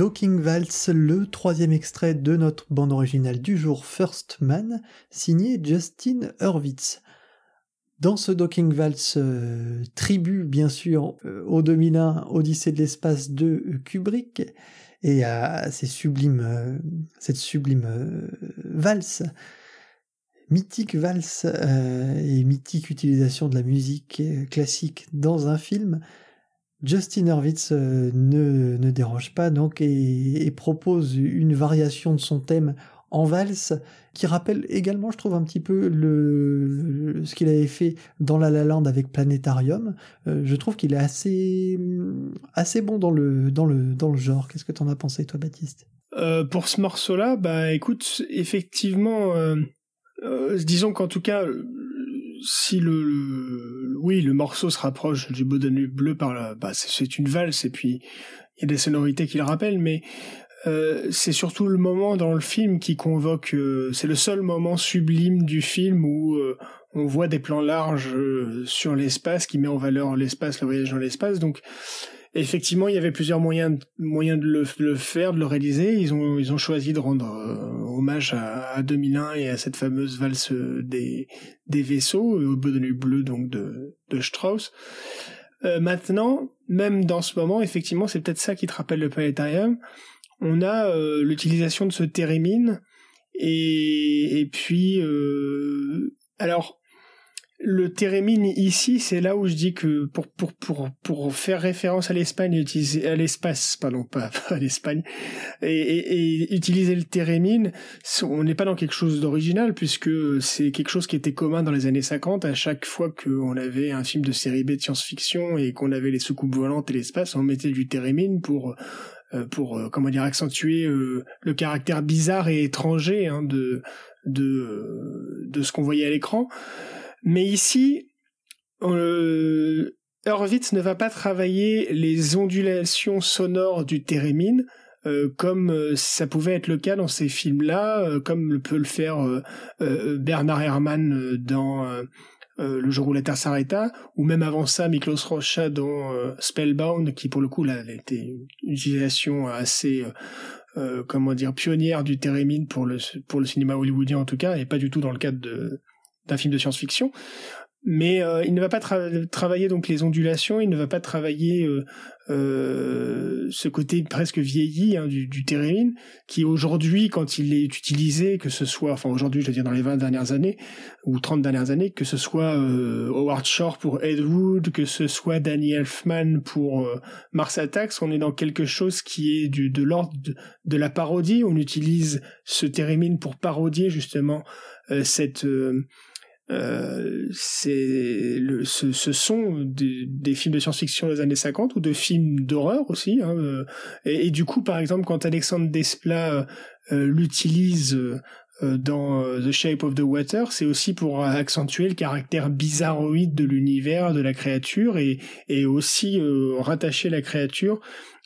Docking Waltz, le troisième extrait de notre bande originale du jour First Man, signé Justin Hurwitz. Dans ce Docking Waltz euh, tribu, bien sûr, euh, au 2001, Odyssée de l'espace de Kubrick, et à sublimes, euh, cette sublime valse, mythique valse et mythique utilisation de la musique classique dans un film, Justin Hurwitz euh, ne, ne, dérange pas donc et, propose une variation de son thème en valse qui rappelle également, je trouve, un petit peu le, ce qu'il avait fait dans La La Land avec Planétarium. Euh, je trouve qu'il est assez, assez bon dans le, dans le, dans le genre. Qu'est-ce que t'en as pensé, toi, Baptiste? Euh, Pour ce morceau-là, bah écoute, effectivement, disons qu'en tout cas, si le, oui le morceau se rapproche du Beau bleu par la bah c'est une valse et puis il y a des sonorités qui le rappellent mais euh, c'est surtout le moment dans le film qui convoque euh, c'est le seul moment sublime du film où euh, on voit des plans larges sur l'espace qui met en valeur l'espace le voyage dans l'espace. Donc effectivement, il y avait plusieurs moyens, moyens de le, faire, de le réaliser. Ils ont, ils ont choisi de rendre euh, hommage à, 2001 et à cette fameuse valse des, des vaisseaux, au nuit bleu donc de, de Strauss. Euh, maintenant, même dans ce moment, effectivement, c'est peut-être ça qui te rappelle le planétarium. On a euh, l'utilisation de ce thérémine et, et puis, alors, le térémine ici, c'est là où je dis que pour pour pour pour faire référence à l'Espagne et utiliser à l'espace, pardon, pas, à l'Espagne, et, et, utiliser le térémine, on n'est pas dans quelque chose d'original puisque c'est quelque chose qui était commun dans les années 50. À chaque fois qu'on avait un film de série B de science-fiction et qu'on avait les soucoupes volantes et l'espace, on mettait du térémine pour euh, pour euh, comment dire accentuer euh, le caractère bizarre et étranger hein, de de de ce qu'on voyait à l'écran. Mais ici, euh, ne va pas travailler les ondulations sonores du thérémine, euh, comme euh, ça pouvait être le cas dans ces films-là, euh, comme peut le faire Bernard Herrmann dans Le jour où la Terre s'arrêta, ou même avant ça Miklos Rocha dans Spellbound, qui pour le coup là, était une utilisation assez comment dire pionnière du thérémine pour le cinéma hollywoodien en tout cas, et pas du tout dans le cadre de d'un film de science-fiction. Mais euh, il ne va pas travailler donc les ondulations, il ne va pas travailler euh, euh, ce côté presque vieilli hein, du, du qui aujourd'hui, quand il est utilisé, que ce soit, enfin aujourd'hui, je veux dire dans les 20 dernières années, ou 30 dernières années, que ce soit Howard Shore pour Ed Wood, que ce soit Danny Elfman pour Mars Attacks, on est dans quelque chose qui est du, de l'ordre de, de, la parodie, on utilise ce thérémine pour parodier justement cette euh, c'est le, ce, ce sont des, des, films de science-fiction des années 50 ou de films d'horreur aussi. Hein, euh, et, et, du coup, par exemple, quand Alexandre Desplat euh, l'utilise dans The Shape of the Water, c'est aussi pour accentuer le caractère bizarroïde de l'univers, de la créature, et, et aussi rattacher la créature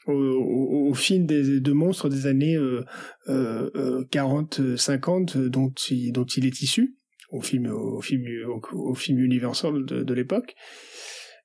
au, au, au, film des, de monstres des années 40-50 dont dont il est issu au film au film au, film Universal de, de l'époque.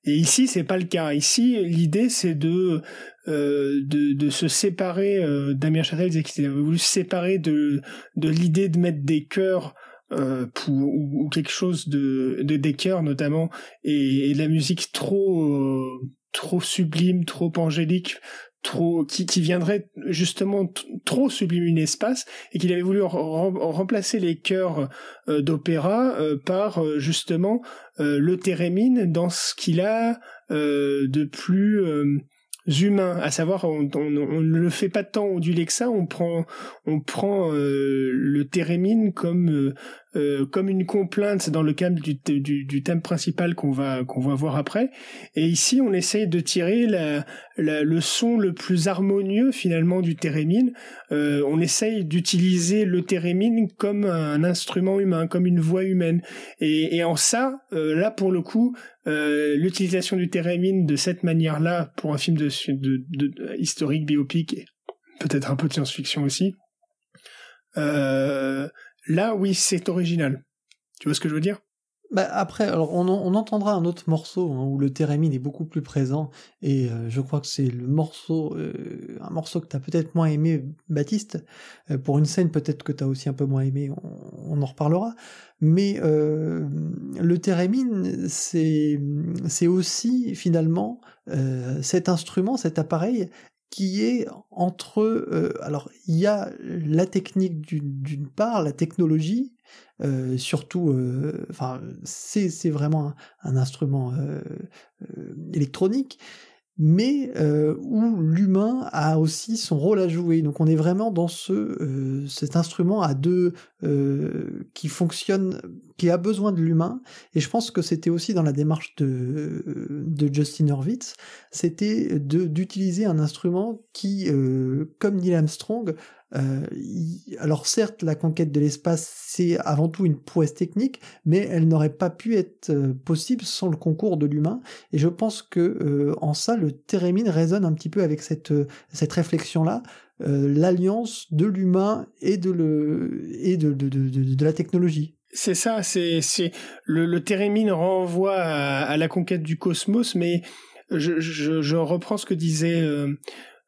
Et ici, c'est pas le cas. Ici, l'idée, c'est de, euh, de, de se séparer. Euh, Damien Chazelle disait qu'il avait voulu se séparer de de l'idée de mettre des chœurs euh, pour, ou, quelque chose de, de des chœurs notamment et, et de la musique trop euh, trop sublime, trop angélique trop qui, viendrait justement trop sublimer l'espace et qu'il avait voulu remplacer les chœurs euh, d'opéra euh, par euh, justement le thérémine dans ce qu'il a de plus humain, à savoir on, ne le fait pas tant que ça, on prend on prend le thérémine comme euh, comme une complainte dans le cadre du, thème principal qu'on va qu'on va voir après. Et ici, on essaye de tirer la, le son le plus harmonieux finalement du thérémine. Euh, on essaye d'utiliser le thérémine comme un instrument humain, comme une voix humaine. Et, en ça, euh, là pour le coup, l'utilisation du thérémine de cette manière-là pour un film de, de, de historique, biopic, peut-être un peu de science-fiction aussi. Là, oui, c'est original. Tu vois ce que je veux dire? Bah après, alors on, entendra un autre morceau hein, où le thérémine est beaucoup plus présent et euh, je crois que c'est le morceau, euh, un morceau que tu as peut-être moins aimé, Baptiste. Euh, pour une scène peut-être que tu as aussi un peu moins aimé, on, en reparlera. Mais le thérémine, c'est c'est aussi finalement cet instrument, cet appareil qui est entre alors il y a la technique d'une part, la technologie euh, surtout, euh, enfin, c'est vraiment un, instrument euh, électronique, mais où l'humain a aussi son rôle à jouer. Donc on est vraiment dans ce cet instrument à deux qui fonctionne, qui a besoin de l'humain. Et je pense que c'était aussi dans la démarche de de Justin Hurwitz, c'était d'utiliser un instrument qui, comme Neil Armstrong, euh, alors certes, la conquête de l'espace, c'est avant tout une prouesse technique, mais elle n'aurait pas pu être euh, possible sans le concours de l'humain. Et je pense que euh, en ça, le Térémine résonne un petit peu avec cette, cette réflexion-là, l'alliance de l'humain et de le et de, de, de, de la technologie. C'est ça, c'est c'est le, le Térémine renvoie à, la conquête du cosmos, mais je, je, reprends ce que disait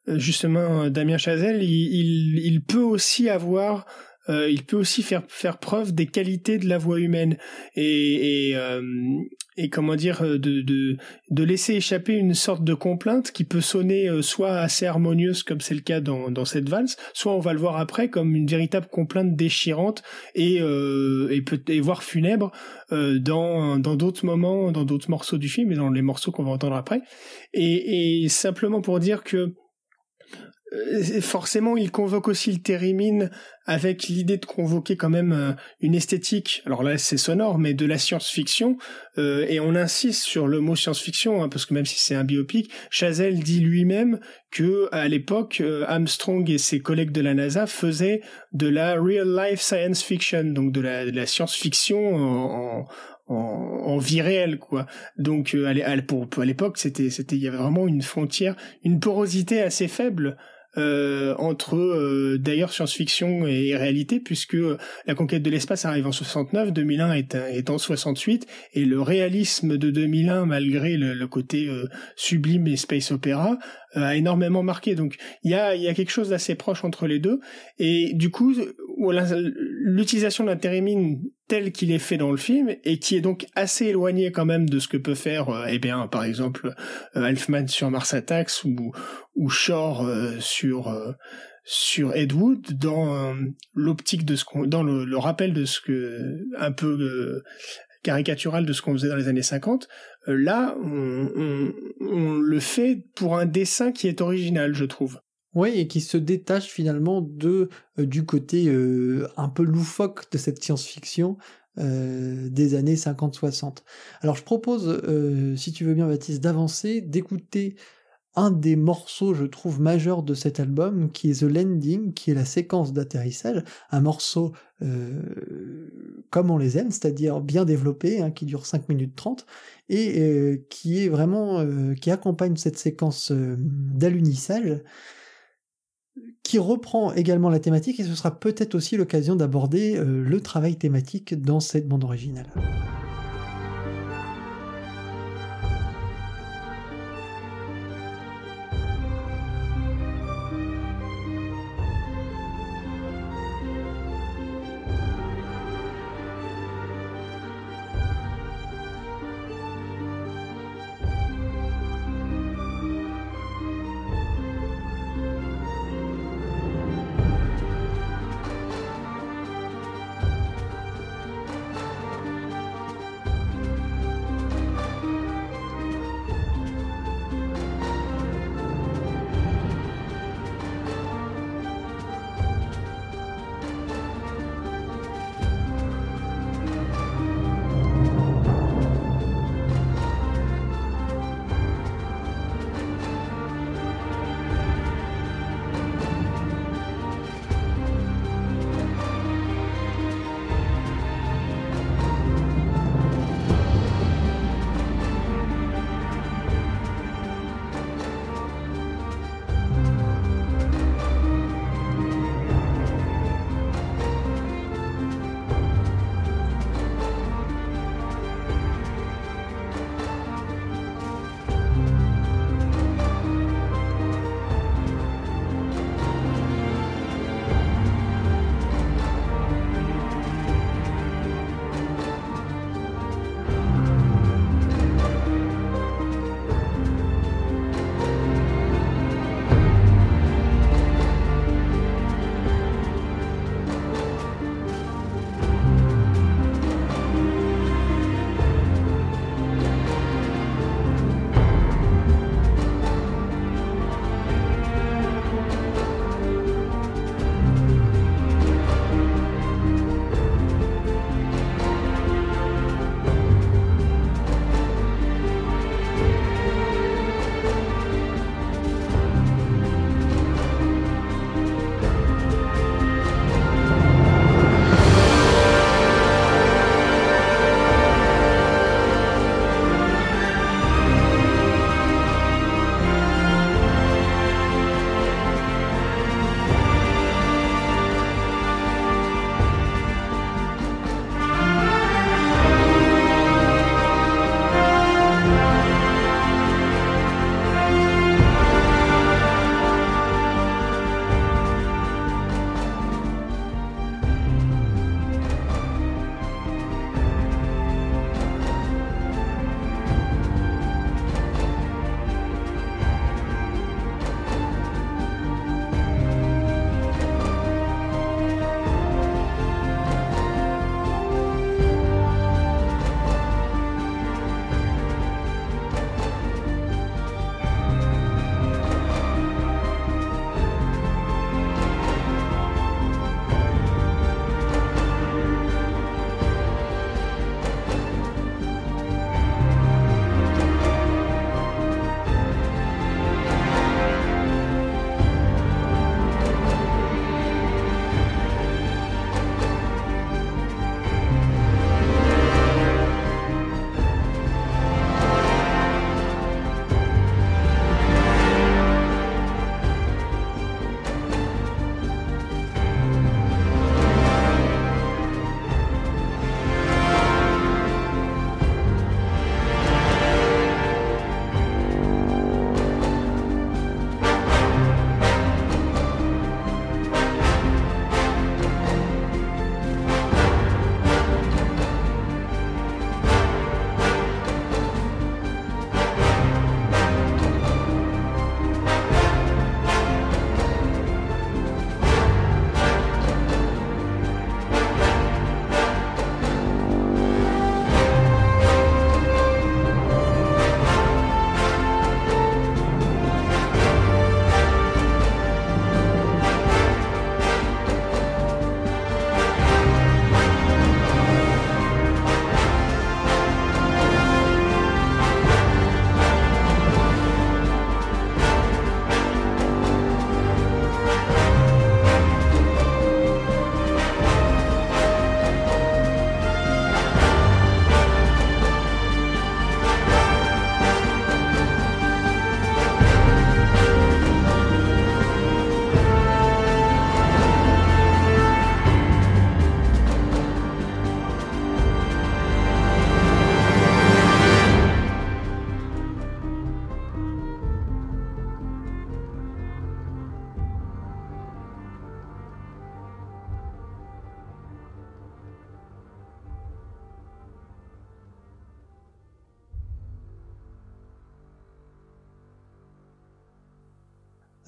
justement Damien Chazelle, il, il, peut aussi avoir euh, il peut aussi faire faire preuve des qualités de la voix humaine et et, euh, et comment dire de, de de laisser échapper une sorte de complainte qui peut sonner soit assez harmonieuse comme c'est le cas dans dans cette valse, soit on va le voir après comme une véritable complainte déchirante et et peut et voire funèbre dans dans d'autres moments, dans d'autres morceaux du film et dans les morceaux qu'on va entendre après. Et, et simplement pour dire que euh, forcément, il convoque aussi le Térimine avec l'idée de convoquer quand même euh, une esthétique. Alors là, c'est sonore, mais de la science-fiction. Euh, et on insiste sur le mot science-fiction, hein, parce que même si c'est un biopic, Chazelle dit lui-même que à l'époque, Armstrong et ses collègues de la NASA faisaient de la real-life science fiction, donc de la, science-fiction en, en, vie réelle quoi donc à l'époque c'était c'était il y avait vraiment une frontière une porosité assez faible euh, entre euh, d'ailleurs science-fiction et réalité, puisque la conquête de l'espace arrive en 69, 2001 est, est en 68, et le réalisme de 2001, malgré le, côté euh, sublime et space opéra, a énormément marqué. Donc il y a, y a quelque chose d'assez proche entre les deux, et du coup l'utilisation d'un térémine tel qu'il est fait dans le film et qui est donc assez éloigné quand même de ce que peut faire euh, eh bien par exemple euh, Elfman sur Mars Attacks ou ou Shore euh, sur sur Ed Wood dans l'optique de ce qu'on dans le, rappel de ce que un peu caricatural de ce qu'on faisait dans les années 50 là on, le fait pour un dessin qui est original je trouve oui, et qui se détache finalement de euh, du côté euh, un peu loufoque de cette science-fiction euh, des années 50-60. Alors je propose, si tu veux bien Baptiste, d'avancer, d'écouter un des morceaux, je trouve, majeurs de cet album, qui est The Landing, qui est la séquence d'atterrissage, un morceau comme on les aime, c'est-à-dire bien développé, hein, qui dure 5 minutes 30, et qui est vraiment, qui accompagne cette séquence d'alunissage, qui reprend également la thématique et ce sera peut-être aussi l'occasion d'aborder euh, le travail thématique dans cette bande originale.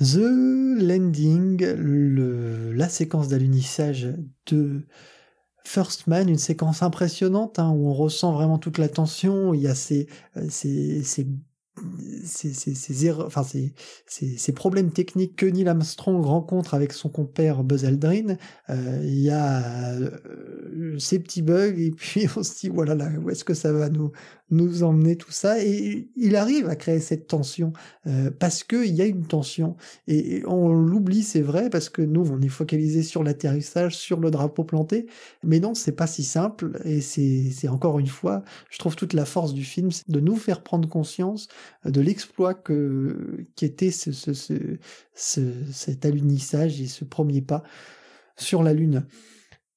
The Landing, la séquence d'alunissage de First Man, une séquence impressionnante hein, où on ressent vraiment toute la tension. Il y a ces, euh, ces, ces, ces, problèmes techniques que Neil Armstrong rencontre avec son compère Buzz Aldrin, euh, il y a euh, ces petits bugs et puis on se dit voilà là où est-ce que ça va nous nous emmener tout ça. Et il arrive à créer cette tension euh, parce que il y a une tension. Et, on l'oublie c'est vrai parce que nous on est focalisé sur l'atterrissage sur le drapeau planté. Mais non c'est pas si simple. Et c'est c'est encore une fois je trouve toute la force du film de nous faire prendre conscience de l'exploit que qu'était ce, cet alunissage et ce premier pas sur la lune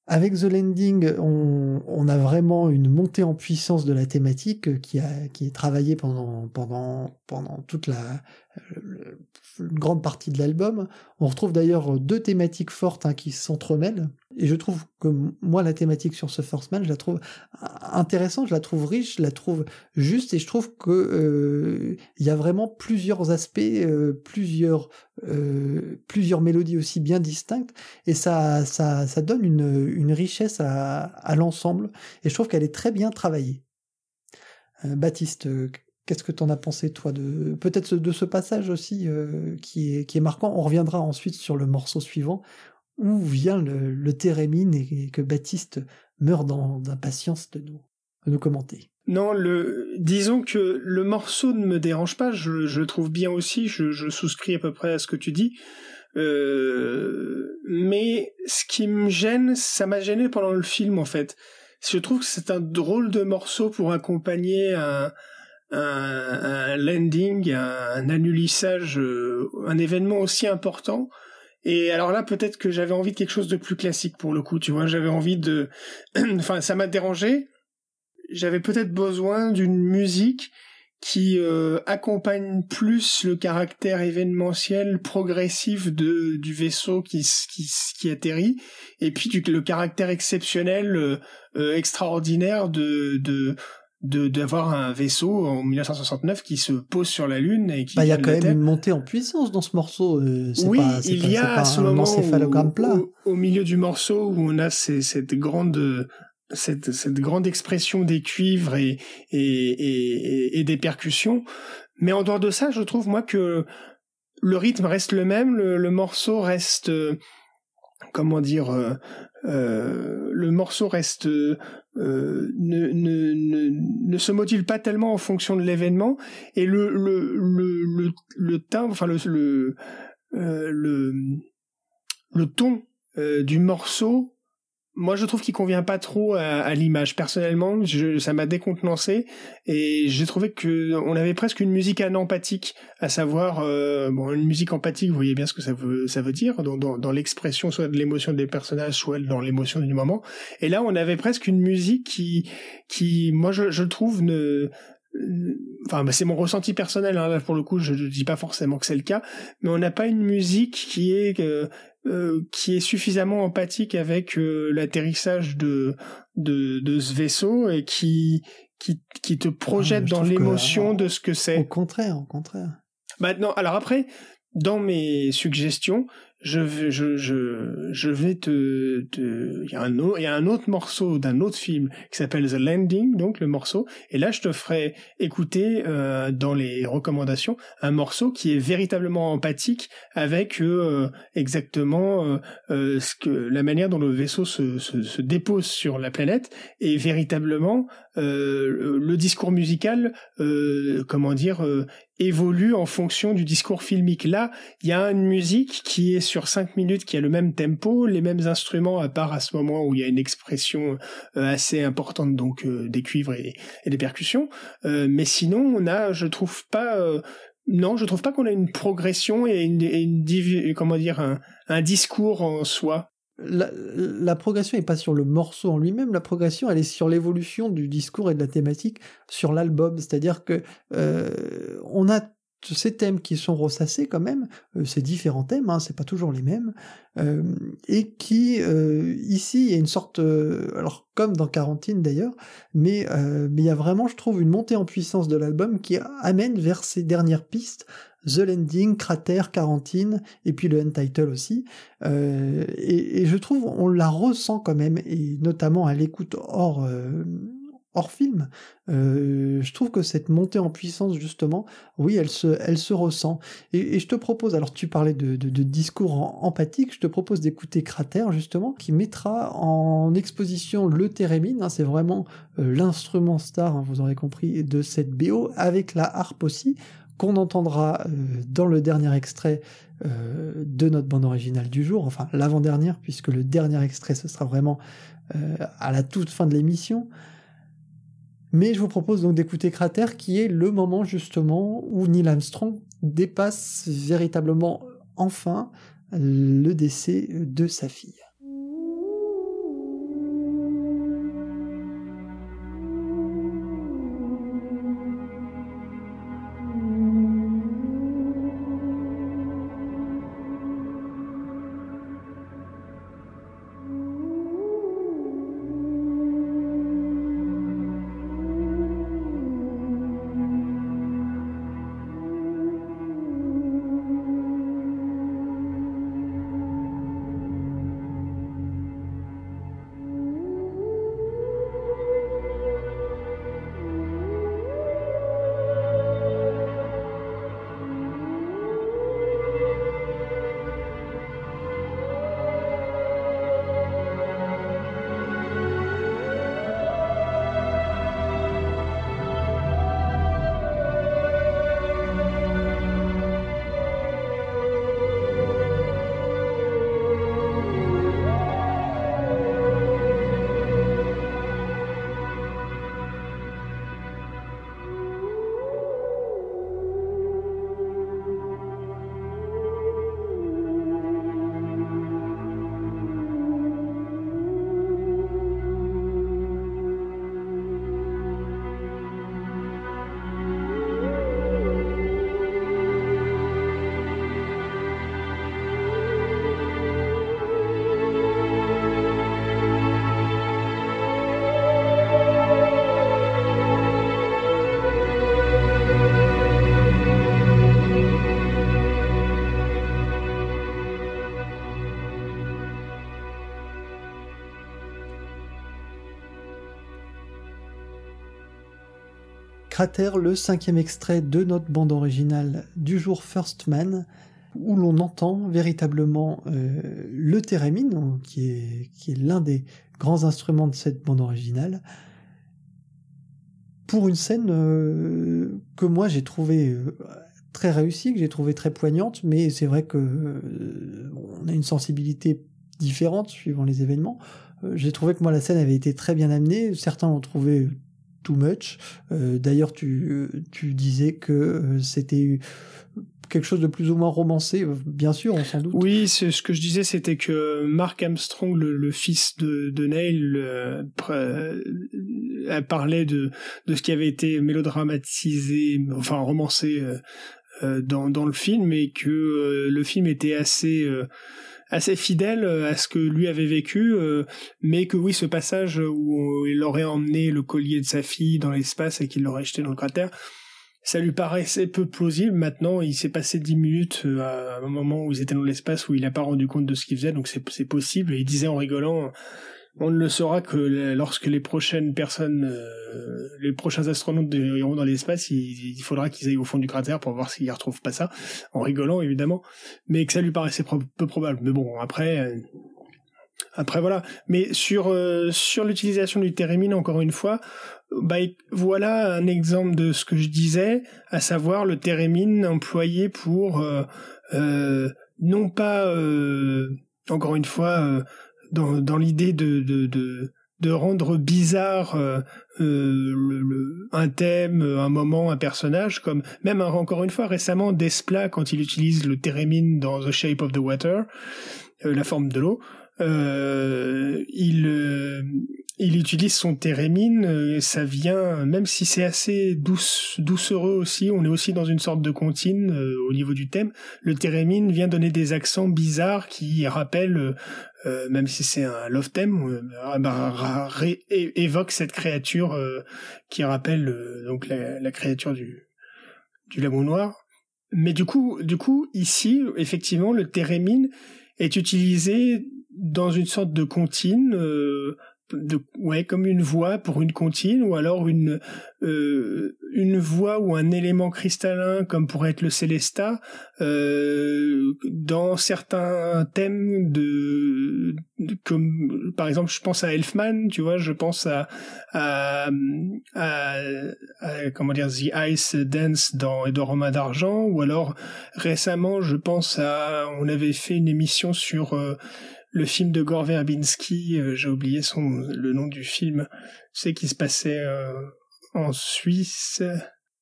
avec The Landing, on, a vraiment une montée en puissance de la thématique qui, a, qui est travaillée pendant, toute la, grande partie de l'album. On retrouve d'ailleurs deux thématiques fortes hein, qui s'entremêlent. Et je trouve que moi, la thématique sur ce First Man, je la trouve intéressante, je la trouve riche, je la trouve juste, et je trouve que euh, y a vraiment plusieurs aspects, euh, plusieurs, euh, plusieurs mélodies aussi bien distinctes, et ça, ça, ça donne une, richesse à, l'ensemble. Et je trouve qu'elle est très bien travaillée. Baptiste, Qu'est-ce que tu en as pensé, toi, de peut-être de ce passage aussi qui, est, qui est marquant On reviendra ensuite sur le morceau suivant, où vient le, le thérémine et que Baptiste meurt d'impatience de nous, de nous commenter. Non, le, disons que le morceau ne me dérange pas, je, le trouve bien aussi, je, souscris à peu près à ce que tu dis. Euh, mais ce qui me gêne, ça m'a gêné pendant le film en fait. Je trouve que c'est un drôle de morceau pour accompagner un, un, landing, un, annulissage, euh, un événement aussi important. Et alors là, peut-être que j'avais envie de quelque chose de plus classique pour le coup, tu vois. J'avais envie de, enfin, ça m'a dérangé. J'avais peut-être besoin d'une musique qui euh, accompagne plus le caractère événementiel progressif de du vaisseau qui qui, atterrit et puis le caractère exceptionnel euh, extraordinaire de de de d'avoir un vaisseau en 1969 qui se pose sur la lune et qui bah, il y a quand même une montée en puissance dans ce morceau euh, oui il y a ce moment Au, milieu du morceau où on a cette grande cette, cette grande expression des cuivres et, et, et, et des percussions. Mais en dehors de ça je trouve moi que le rythme reste le même le, le morceau reste comment dire euh, euh, le morceau reste euh, ne, ne, ne, ne, se module pas tellement en fonction de l'événement. Et le le le le, timbre euh, le ton euh, du morceau moi je trouve qu'il convient pas trop à, l'image. Personnellement je, ça m'a décontenancé et j'ai trouvé que on avait presque une musique anempathique à savoir euh, bon une musique empathique vous voyez bien ce que ça veut ça veut dire dans, dans, dans l'expression soit de l'émotion des personnages soit dans l'émotion du moment. Et là on avait presque une musique qui qui moi je, je trouve ne enfin bah, c'est mon ressenti personnel hein, là pour le coup je ne dis pas forcément que c'est le cas mais on n'a pas une musique qui est euh, euh, qui est suffisamment empathique avec euh, l'atterrissage de, de, de ce vaisseau et qui qui, qui te projette ah, dans l'émotion de ce que c'est. Au contraire, au contraire. Maintenant, alors après, dans mes suggestions, je vais, je, je, je vais te, te, il y a un autre, morceau d'un autre film qui s'appelle The Landing, donc le morceau, et là je te ferai écouter euh, dans les recommandations un morceau qui est véritablement empathique avec euh, exactement euh, euh, ce que la manière dont le vaisseau se, se, se dépose sur la planète et véritablement euh, le discours musical, euh, comment dire, évolue en fonction du discours filmique. Là, il y a une musique qui est sur cinq minutes, qui a le même tempo, les mêmes instruments, à part à ce moment où il y a une expression euh, assez importante, donc euh, des cuivres et, des percussions. Euh, mais sinon, on a, je trouve pas, non, je trouve pas qu'on a une progression et une, comment dire, un, un discours en soi. La, progression n'est pas sur le morceau en lui-même, la progression elle est sur l'évolution du discours et de la thématique sur l'album, c'est-à-dire que euh, on a ces thèmes qui sont ressassés quand même, euh, ces différents thèmes, hein, c'est pas toujours les mêmes, euh, et qui euh, ici il y a une sorte, alors comme dans Quarantine d'ailleurs, mais mais il y a vraiment, je trouve, une montée en puissance de l'album qui amène vers ces dernières pistes The Landing, Crater, Quarantine, et puis le Untitled aussi. Euh, et, je trouve on la ressent quand même, et notamment à l'écoute hors, euh, film, euh, je trouve que cette montée en puissance, justement, oui, elle se, elle se ressent. Et, je te propose, alors tu parlais de, discours empathique, je te propose d'écouter Crater, justement, qui mettra en exposition le thérémine, hein, c'est vraiment l'instrument star, hein, vous aurez compris, de cette BO, avec la harpe aussi, qu'on entendra euh, dans le dernier extrait de notre bande originale du jour, enfin l'avant-dernière, puisque le dernier extrait, ce sera vraiment à la toute fin de l'émission. Mais je vous propose donc d'écouter Crater, qui est le moment justement où Neil Armstrong dépasse véritablement enfin le décès de sa fille. Le cinquième extrait de notre bande originale du jour First Man, où l'on entend véritablement euh, le thérémine, qui est, l'un des grands instruments de cette bande originale, pour une scène euh, que moi j'ai trouvé euh, très réussie, que j'ai trouvé très poignante, mais c'est vrai que on a une sensibilité différente suivant les événements. j'ai trouvé que moi la scène avait été très bien amenée, certains l'ont trouvé too much. Euh, d'ailleurs, tu, tu disais que euh, c'était quelque chose de plus ou moins romancé, euh, bien sûr, on s'en doute. Oui, ce que je disais, c'était que Mark Armstrong, le, fils de, de Neil, a parlé de, de ce qui avait été mélodramatisé, enfin romancé dans, dans le film, et que le film était assez assez fidèle euh, à ce que lui avait vécu, euh, mais que oui, ce passage où il aurait emmené le collier de sa fille dans l'espace et qu'il l'aurait jeté dans le cratère, ça lui paraissait peu plausible. Maintenant, il s'est passé dix minutes euh, à un moment où ils étaient dans l'espace où il n'a pas rendu compte de ce qu'il faisait, donc c'est possible. Et il disait en rigolant, on ne le saura que lorsque les prochaines personnes, euh, les prochains astronautes iront dans l'espace, il, faudra qu'ils aillent au fond du cratère pour voir s'ils ne retrouvent pas ça, en rigolant évidemment, mais que ça lui paraissait peu probable. Mais bon, après, euh, après voilà. Mais sur euh, sur l'utilisation du thérémine, encore une fois, bah voilà un exemple de ce que je disais, à savoir le thérémine employé pour non pas encore une fois dans, dans l'idée de, de, de, de, rendre bizarre euh, euh le, un thème, un moment, un personnage, comme même encore une fois récemment Desplat quand il utilise le thérémine dans The Shape of the Water, euh, la forme de l'eau, euh, il euh, il utilise son thérémine, euh, ça vient, même si c'est assez douce, doucereux aussi, on est aussi dans une sorte de comptine euh, au niveau du thème, le thérémine vient donner des accents bizarres qui rappellent, euh, même si c'est un love theme, bah, évoque cette créature qui rappelle donc la, créature du, du noir. Mais du coup, du coup, ici, effectivement, le thérémine est utilisé dans une sorte de comptine, euh, de, ouais, comme une voix pour une comptine, ou alors une euh, une voix ou un élément cristallin, comme pourrait être le célesta, euh, dans certains thèmes de, comme par exemple, je pense à Elfman, tu vois, je pense à à, à, comment dire The Ice Dance dans Edouard Romain d'argent, ou alors récemment, je pense à, on avait fait une émission sur euh, le film de Gore Verbinski, euh, j'ai oublié son le nom du film, c'est qui se passait euh, en Suisse.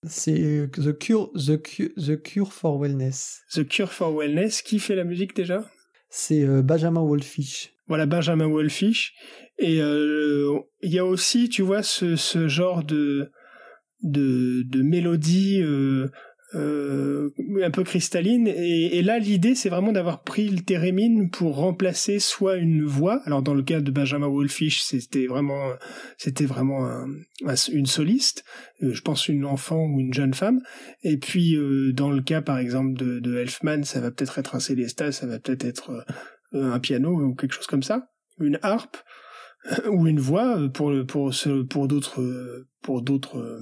C'est euh, The Cure, The, Cure, The Cure for Wellness. The Cure for Wellness. Qui fait la musique déjà? C'est Benjamin Wolfish. Voilà, Benjamin Wolfish. Et il y a aussi, tu vois, ce, ce genre de de, de mélodie euh, un peu cristalline. Et, là, l'idée, c'est vraiment d'avoir pris le thérémine pour remplacer soit une voix. Alors dans le cas de Benjamin Wolfish, c'était vraiment, c'était vraiment une soliste. Euh, je pense une enfant ou une jeune femme. Et puis euh, dans le cas, par exemple, de, Elfman, ça va peut-être être un célesta, ça va peut-être être un piano ou quelque chose comme ça, une harpe ou une voix pour pour pour d'autres pour d'autres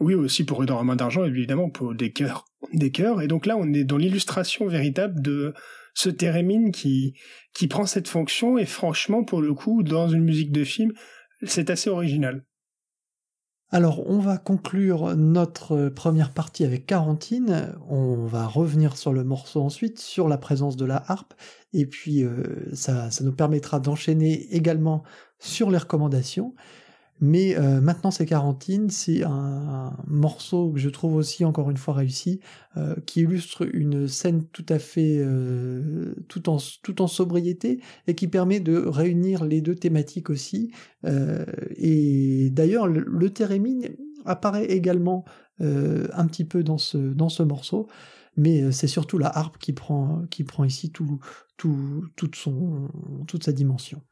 oui, aussi pour main d'argent, évidemment, pour des cœurs. Des cœurs. Et donc là, on est dans l'illustration véritable de ce thérémine qui, qui prend cette fonction. Et franchement, pour le coup, dans une musique de film, c'est assez original. Alors, on va conclure notre première partie avec Quarantine. On va revenir sur le morceau ensuite, sur la présence de la harpe. Et puis, euh, ça, ça nous permettra d'enchaîner également sur les recommandations. Mais euh, maintenant c'est Quarantine, c'est un, morceau que je trouve aussi encore une fois réussi, euh, qui illustre une scène tout à fait euh, tout, en, tout en sobriété et qui permet de réunir les deux thématiques aussi. et d'ailleurs le, le thérémine apparaît également un petit peu dans ce, dans ce morceau, mais c'est surtout la harpe qui prend, qui prend ici tout, tout, toute, son, toute sa dimension.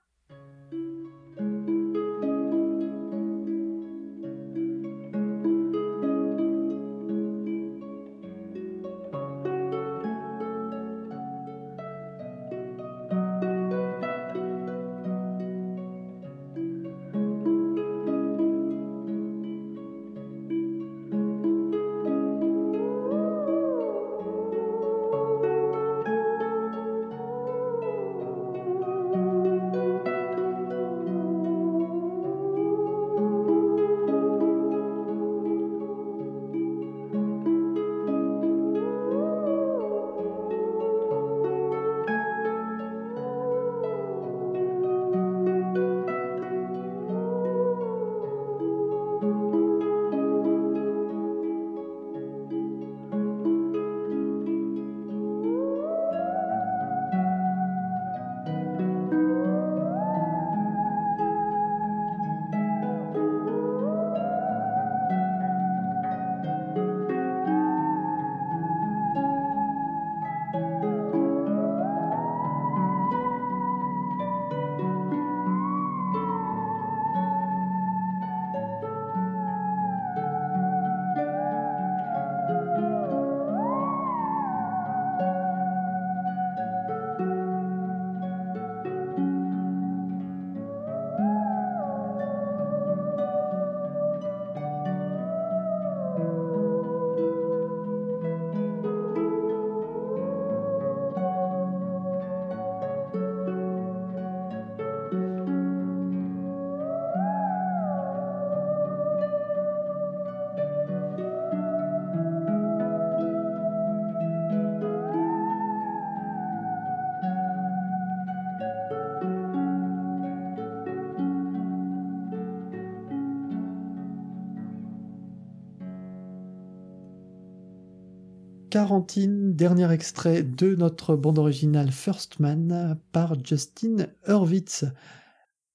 Quarantine, dernier extrait de notre bande originale First Man par Justin Hurwitz.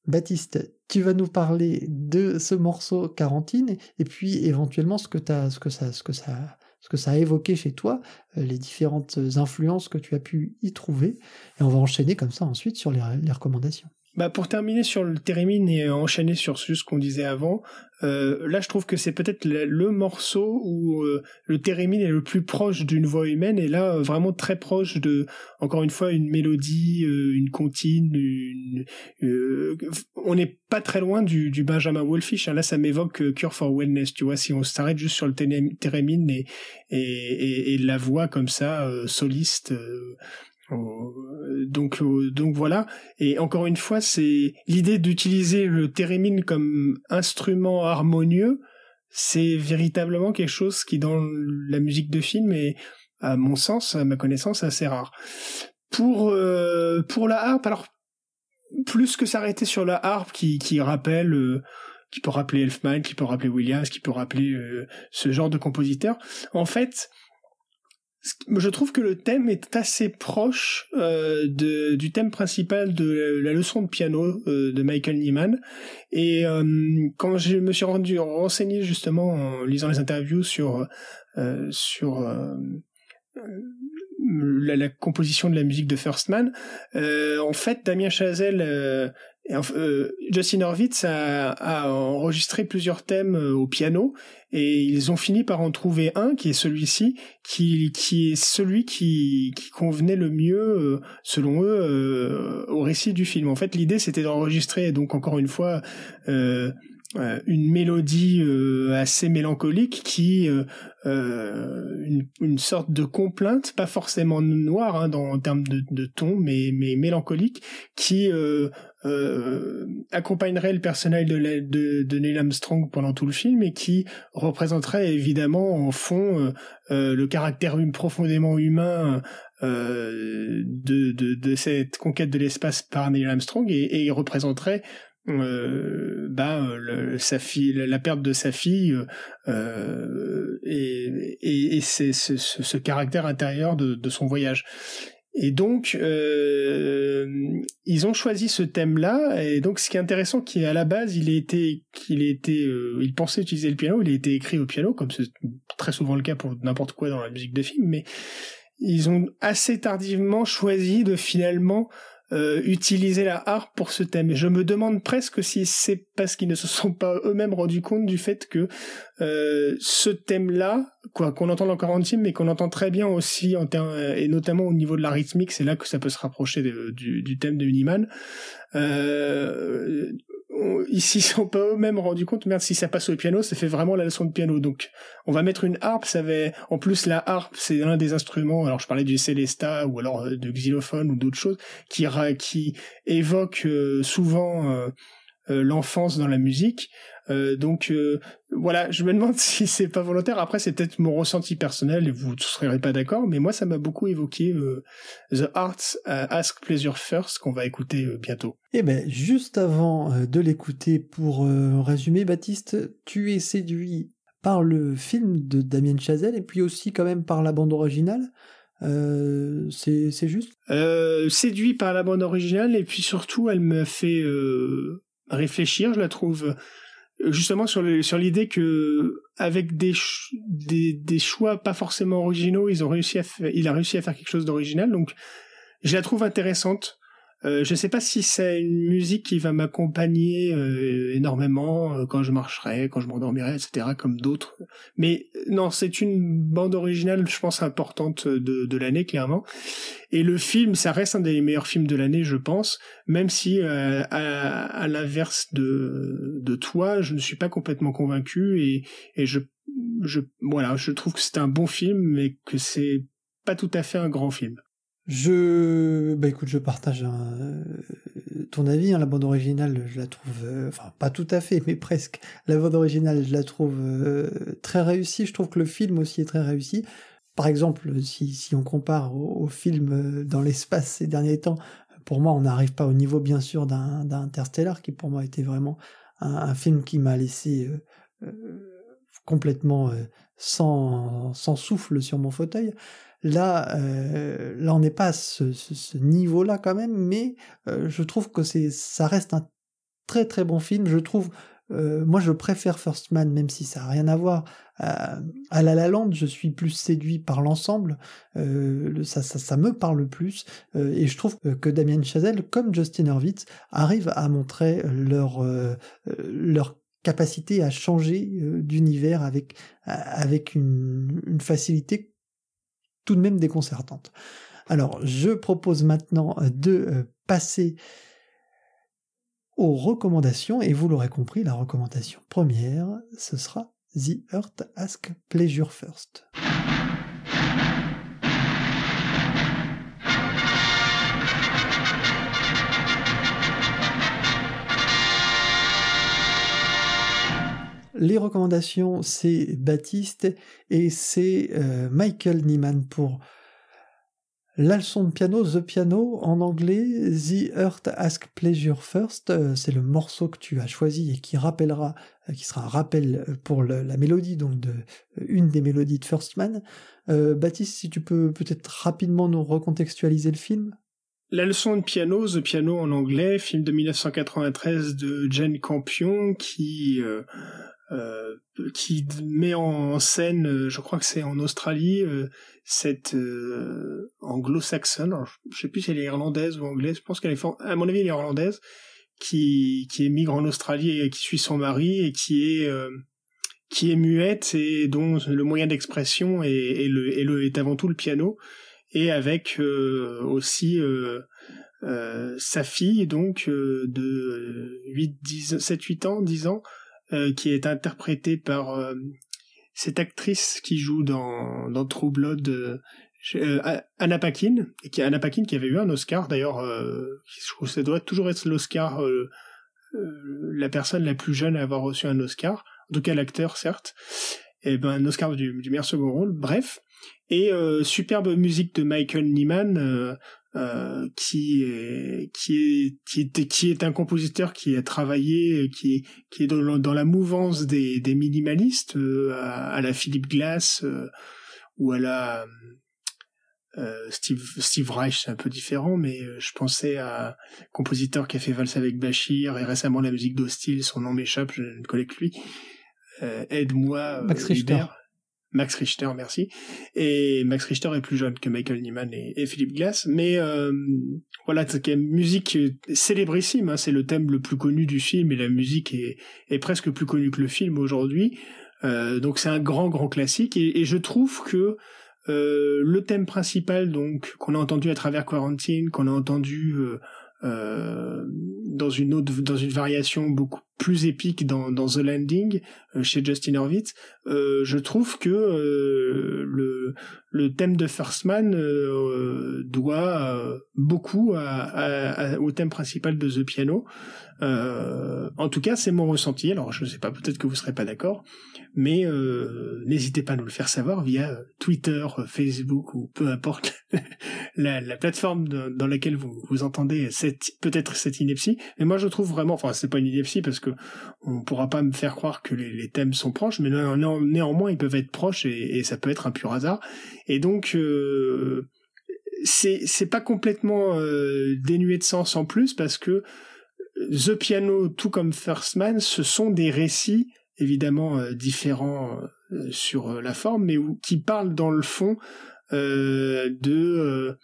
Baptiste, tu vas nous parler de ce morceau Quarantine et puis éventuellement ce que, ce que, ça, ce que, ça, ce que ça a évoqué chez toi, euh, les différentes influences que tu as pu y trouver. Et on va enchaîner comme ça ensuite sur les, recommandations. Bah pour terminer sur le Térémine et enchaîner sur ce qu'on disait avant, euh, là je trouve que c'est peut-être le, morceau où euh, le Térémine est le plus proche d'une voix humaine et là euh, vraiment très proche de encore une fois une mélodie, une comptine, une, on n'est pas très loin du, du Benjamin Wolfish. Hein. Là ça m'évoque Cure for Wellness, tu vois, si on s'arrête juste sur le Térémine et, et, et, la voix comme ça soliste euh, donc euh, donc voilà et encore une fois c'est l'idée d'utiliser le thérémine comme instrument harmonieux c'est véritablement quelque chose qui dans la musique de film est à mon sens à ma connaissance assez rare pour euh, pour la harpe alors plus que s'arrêter sur la harpe qui qui rappelle qui peut rappeler Elfman, qui peut rappeler Williams, qui peut rappeler ce genre de compositeur. En fait, je trouve que le thème est assez proche euh, de, du thème principal de la leçon de piano euh, de Michael Nyman. Et euh, quand je me suis rendu renseigné justement en lisant les interviews sur sur la, la, composition de la musique de First Man, en fait Damien Chazelle euh, Justin Horvitz a, enregistré plusieurs thèmes euh, au piano et ils ont fini par en trouver un qui est celui-ci, qui, qui est celui qui, qui convenait le mieux, euh, selon eux, au récit du film. En fait, l'idée c'était d'enregistrer, donc encore une fois, une mélodie assez mélancolique qui une, une, sorte de complainte pas forcément noire hein, dans, en termes de, de, ton mais mais mélancolique qui euh, accompagnerait le personnage de, de, de, Neil Armstrong pendant tout le film et qui représenterait évidemment en fond euh, euh le caractère profondément humain euh, de, de, de, cette conquête de l'espace par Neil Armstrong et, et représenterait euh, bah, le, sa fille, la perte de sa fille euh, et, et, et c'est ce, ce, caractère intérieur de, de son voyage. Et donc, euh, ils ont choisi ce thème-là. Et donc, ce qui est intéressant, qui à la base, il a été, qu'il était, euh, il pensait utiliser le piano, il a été écrit au piano, comme c'est très souvent le cas pour n'importe quoi dans la musique de film. Mais ils ont assez tardivement choisi de finalement euh, utiliser la harpe pour ce thème. Je me demande presque si c'est parce qu'ils ne se sont pas eux-mêmes rendus compte du fait que euh, ce thème-là, quoi, qu'on entend encore en mais qu'on entend très bien aussi en et notamment au niveau de la rythmique, c'est là que ça peut se rapprocher du, du, thème de Uniman. Euh, ils s'y sont pas eux-mêmes rendus compte, merde, si ça passe au piano, ça fait vraiment la leçon de piano. Donc, on va mettre une harpe, ça va, en plus, la harpe, c'est un des instruments, alors je parlais du Célesta, ou alors euh, de xylophone, ou d'autres choses, qui, qui évoquent euh, souvent euh, l'enfance dans la musique. Euh, donc euh, voilà, je me demande si c'est pas volontaire. Après, c'est peut-être mon ressenti personnel et vous ne serez pas d'accord, mais moi, ça m'a beaucoup évoqué euh, The Arts Ask Pleasure First qu'on va écouter bientôt. Eh ben, juste avant de l'écouter, pour résumer, Baptiste, tu es séduit par le film de Damien Chazelle et puis aussi quand même par la bande originale. Euh, c'est juste? Euh, Séduit par la bande originale et puis surtout elle me fait euh, réfléchir, je la trouve justement sur le, sur l'idée que avec des, des, des choix pas forcément originaux, ils ont réussi à il a réussi à faire quelque chose d'original. Donc je la trouve intéressante. Euh, je sais pas si c'est une musique qui va m'accompagner euh, énormément euh, quand je marcherai, quand je m'endormirai, etc., comme d'autres. Mais non, c'est une bande originale, je pense, importante de, de l'année, clairement. Et le film, ça reste un des meilleurs films de l'année, je pense, même si, à, à l'inverse de, de toi, je ne suis pas complètement convaincu et, et je, je, voilà, je trouve que c'est un bon film, mais que c'est pas tout à fait un grand film. Je, bah écoute, je partage ton avis. Hein, la bande originale, je la trouve, euh, enfin pas tout à fait, mais presque. La bande originale, je la trouve euh, très réussie. Je trouve que le film aussi est très réussi. Par exemple, si, on compare au, film euh, dans l'espace ces derniers temps, pour moi, on n'arrive pas au niveau, bien sûr, d'un Interstellar, qui pour moi était vraiment un, film qui m'a laissé complètement sans souffle sur mon fauteuil. Là, euh, là, on n'est pas à ce, ce, niveau-là quand même, mais euh, je trouve que c'est, ça reste un très très bon film. Je trouve euh, moi je préfère First Man, même si ça n'a rien à voir. à La La Land, je suis plus séduit par l'ensemble, euh, ça, ça, ça, me parle plus, euh, et je trouve que Damien Chazelle, comme Justin Hurwitz, arrivent à montrer leur, leur capacité à changer d'univers avec, avec une, une facilité tout de même déconcertante. Alors, je propose maintenant de passer aux recommandations, et vous l'aurez compris, la recommandation première, ce sera The Earth Ask Pleasure First. Les recommandations, c'est Baptiste et c'est euh, Michael Nieman pour la leçon de piano, The Piano, en anglais, The Earth Ask Pleasure First, euh, c'est le morceau que tu as choisi et qui rappellera, euh, qui sera un rappel pour la mélodie, donc de une des mélodies de First Man. Baptiste, si tu peux peut-être rapidement nous recontextualiser le film? La leçon de piano, The Piano en anglais, film de 1993 de Jane Campion qui qui met en scène, euh, je crois que c'est en Australie, euh, cette anglo-saxonne, je sais plus si elle est irlandaise ou anglaise, je pense qu'elle est, à mon avis, elle est irlandaise, qui, qui émigre en Australie et qui suit son mari et qui est qui est muette et dont le moyen d'expression est, est, le, est, le, est avant tout le piano et avec aussi sa fille donc de 8 10 7 8 ans 10 ans euh, qui est interprétée par euh, cette actrice qui joue dans, dans True Blood, euh, Anna Paquin, qui Anna Paquin qui avait eu un Oscar d'ailleurs, je trouve ça doit toujours être l'Oscar, la personne la plus jeune à avoir reçu un Oscar, en tout cas l'acteur certes, et ben un Oscar du, meilleur second rôle, bref, et superbe musique de Michael Nyman, qui est qui est qui est qui est un compositeur qui a travaillé qui est qui est dans, dans la mouvance des des minimalistes euh, à, la Philip Glass euh, ou à la Steve Steve Reich c'est un peu différent mais je pensais à un compositeur qui a fait Valse avec Bachir et récemment la musique d'Hostile son nom m'échappe je ne connais que lui. Aide-moi Max Richter Max Richter, merci. Et Max Richter est plus jeune que Michael Nyman et, Philippe Glass, mais euh, voilà, c'est une musique célébrissime. Hein, c'est le thème le plus connu du film et la musique est, est presque plus connue que le film aujourd'hui. Euh, donc c'est un grand grand classique et, je trouve que euh, le thème principal donc qu'on a entendu à travers Quarantine, qu'on a entendu euh, dans une autre dans une variation beaucoup plus épique dans, dans The Landing euh, chez Justin Hurwitz, euh, je trouve que euh, le, le thème de First Man euh, doit beaucoup à, à, au thème principal de The Piano. En tout cas, c'est mon ressenti. Alors, je ne sais pas, peut-être que vous serez pas d'accord, mais n'hésitez pas à nous le faire savoir via Twitter, Facebook ou peu importe la, la plateforme dans laquelle vous, vous entendez peut-être cette ineptie. Mais moi, je trouve vraiment, enfin, c'est pas une ineptie parce que on pourra pas me faire croire que les, thèmes sont proches, mais néanmoins ils peuvent être proches et, ça peut être un pur hasard. Et donc euh, c'est pas complètement euh, dénué de sens en plus parce que The Piano, tout comme First Man, ce sont des récits évidemment euh, différents sur la forme, mais qui parlent dans le fond de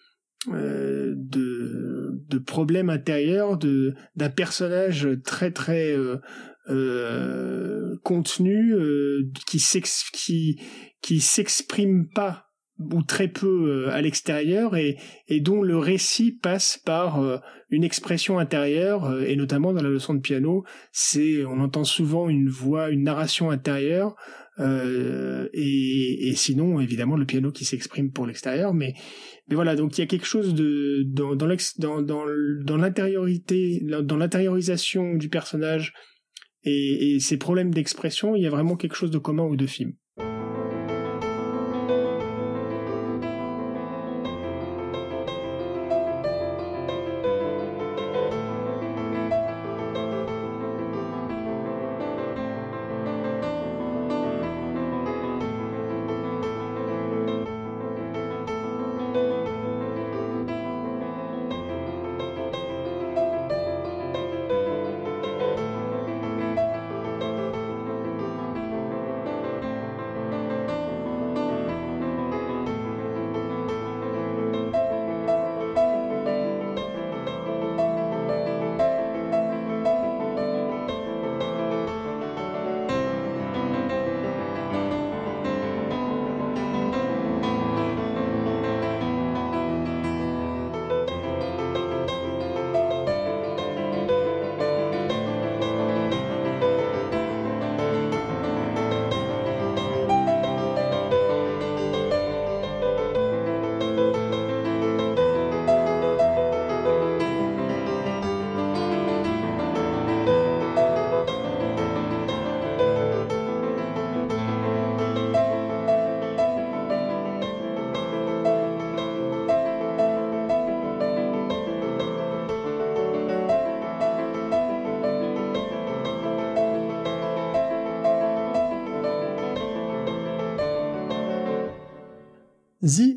euh, de, problèmes intérieurs, d'un personnage très très euh, euh contenu euh, qui s'ex, qui qui s'exprime pas ou très peu à l'extérieur et, et dont le récit passe par une expression intérieure et notamment dans la leçon de piano c'est on entend souvent une voix une narration intérieure euh, et, et, sinon évidemment le piano qui s'exprime pour l'extérieur mais mais voilà donc il y a quelque chose de dans dans dans dans, dans l'intériorité dans l'intériorisation du personnage et, et ses problèmes d'expression il y a vraiment quelque chose de commun aux deux films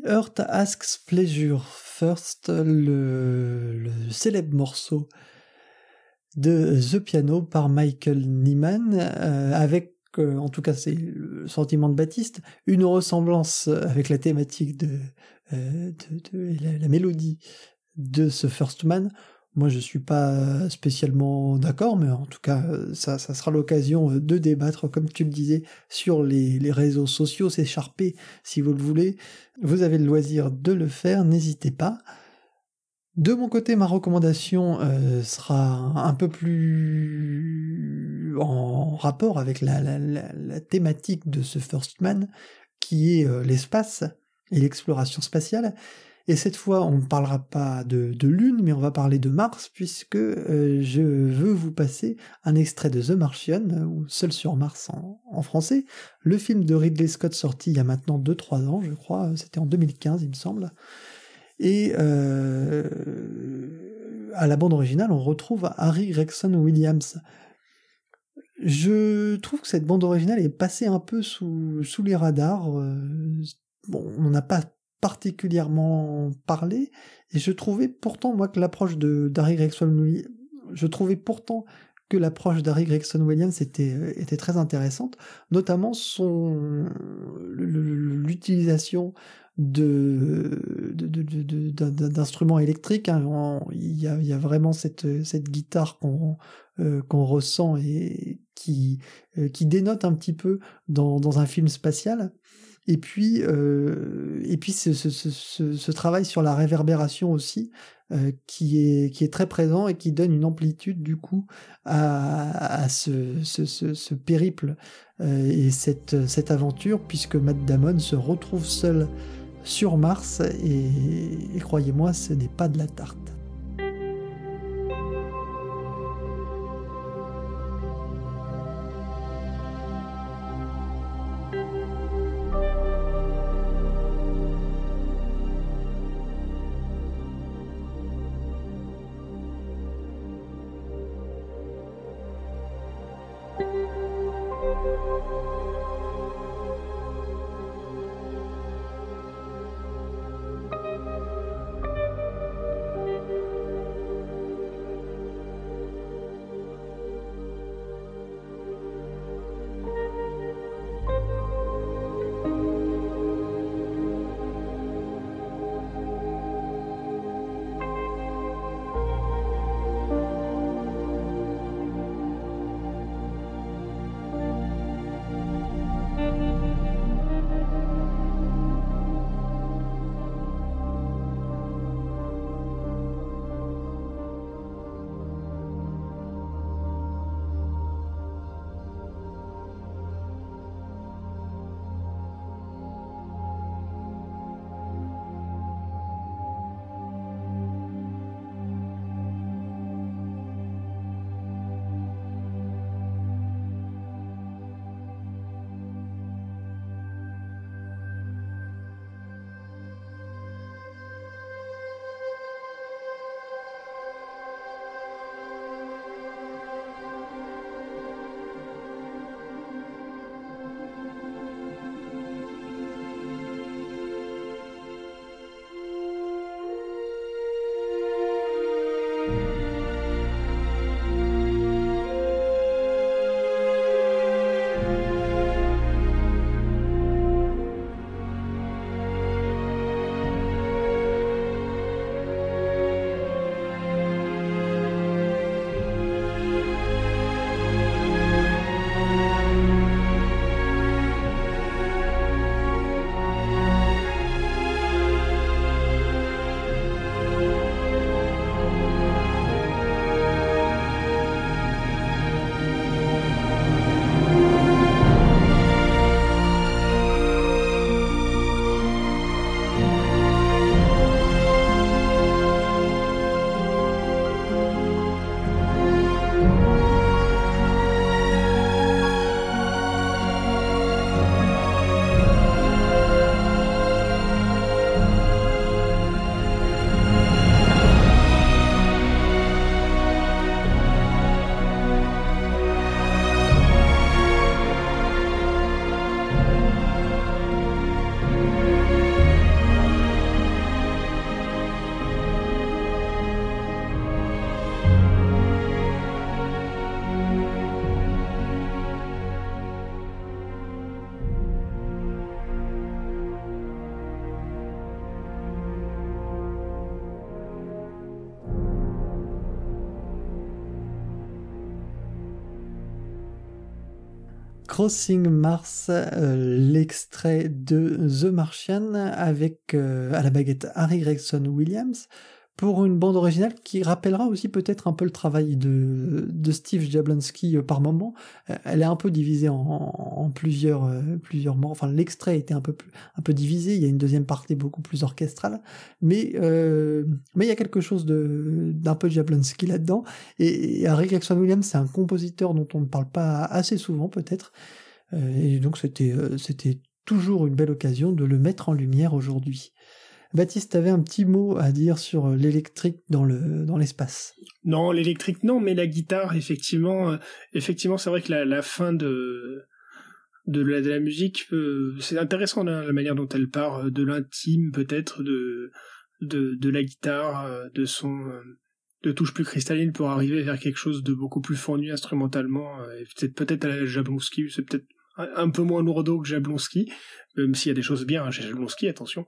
Earth Asks Pleasure First, le, célèbre morceau de The Piano par Michael Nyman, euh, avec, euh, en tout cas c'est le sentiment de Baptiste, une ressemblance avec la thématique de, euh, la, mélodie de ce First Man. Moi, je suis pas spécialement d'accord, mais en tout cas, ça, ça sera l'occasion de débattre, comme tu le disais, sur les, réseaux sociaux, s'écharper si vous le voulez. Vous avez le loisir de le faire, n'hésitez pas. De mon côté, ma recommandation euh, sera un peu plus en rapport avec la, thématique de ce First Man, qui est euh, l'espace et l'exploration spatiale. Et cette fois, on ne parlera pas de, Lune, mais on va parler de Mars, puisque euh, je veux vous passer un extrait de The Martian, ou Seul sur Mars en, français, le film de Ridley Scott sorti il y a maintenant 2-3 ans, je crois, c'était en 2015, il me semble. Et euh, à la bande originale, on retrouve Harry Gregson Williams. Je trouve que cette bande originale est passée un peu sous, sous les radars. Euh, bon, on n'a pas particulièrement parlé, et je trouvais pourtant, moi, que l'approche de d'Harry Gregson je trouvais pourtant que l'approche d'Harry Gregson Williams était, était très intéressante, notamment son l'utilisation de, d'instruments électriques. Hein. Il, y a, il, y a, vraiment cette, cette guitare qu'on euh, qu'on ressent et qui, euh, qui dénote un petit peu dans, dans un film spatial. Et puis, euh, ce, travail sur la réverbération aussi, euh, qui, est, très présent et qui donne une amplitude du coup à, ce, périple euh, et cette, cette aventure, puisque Matt Damon se retrouve seul sur Mars et croyez-moi, ce n'est pas de la tarte. Crossing Mars, euh, l'extrait de The Martian avec euh, à la baguette Harry Gregson Williams pour une bande originale qui rappellera aussi peut-être un peu le travail de, Steve Jablonski euh, par moment. Elle est un peu divisée en, plusieurs plusieurs Enfin, l'extrait était un peu un peu divisé. Il y a une deuxième partie beaucoup plus orchestrale, mais mais il y a quelque chose d'un peu Jablonski là-dedans. Et, et Harry Gregson Williams, c'est un compositeur dont on ne parle pas assez souvent peut-être. et donc c'était toujours une belle occasion de le mettre en lumière aujourd'hui. Baptiste, avait un petit mot à dire sur euh, l'électrique dans le dans l'espace. Non, l'électrique non, mais la guitare, effectivement, euh, effectivement, c'est vrai que la, fin de de la, musique, euh, c'est intéressant la, manière dont elle part de l'intime peut-être de, de de la guitare, de son de touches plus cristallines pour arriver vers quelque chose de beaucoup plus fourni instrumentalement. peut-être peut-être à la Jablonski, c'est peut-être un peu moins lourdeau que Jablonski, même s'il y a des choses bien chez Jablonski, attention.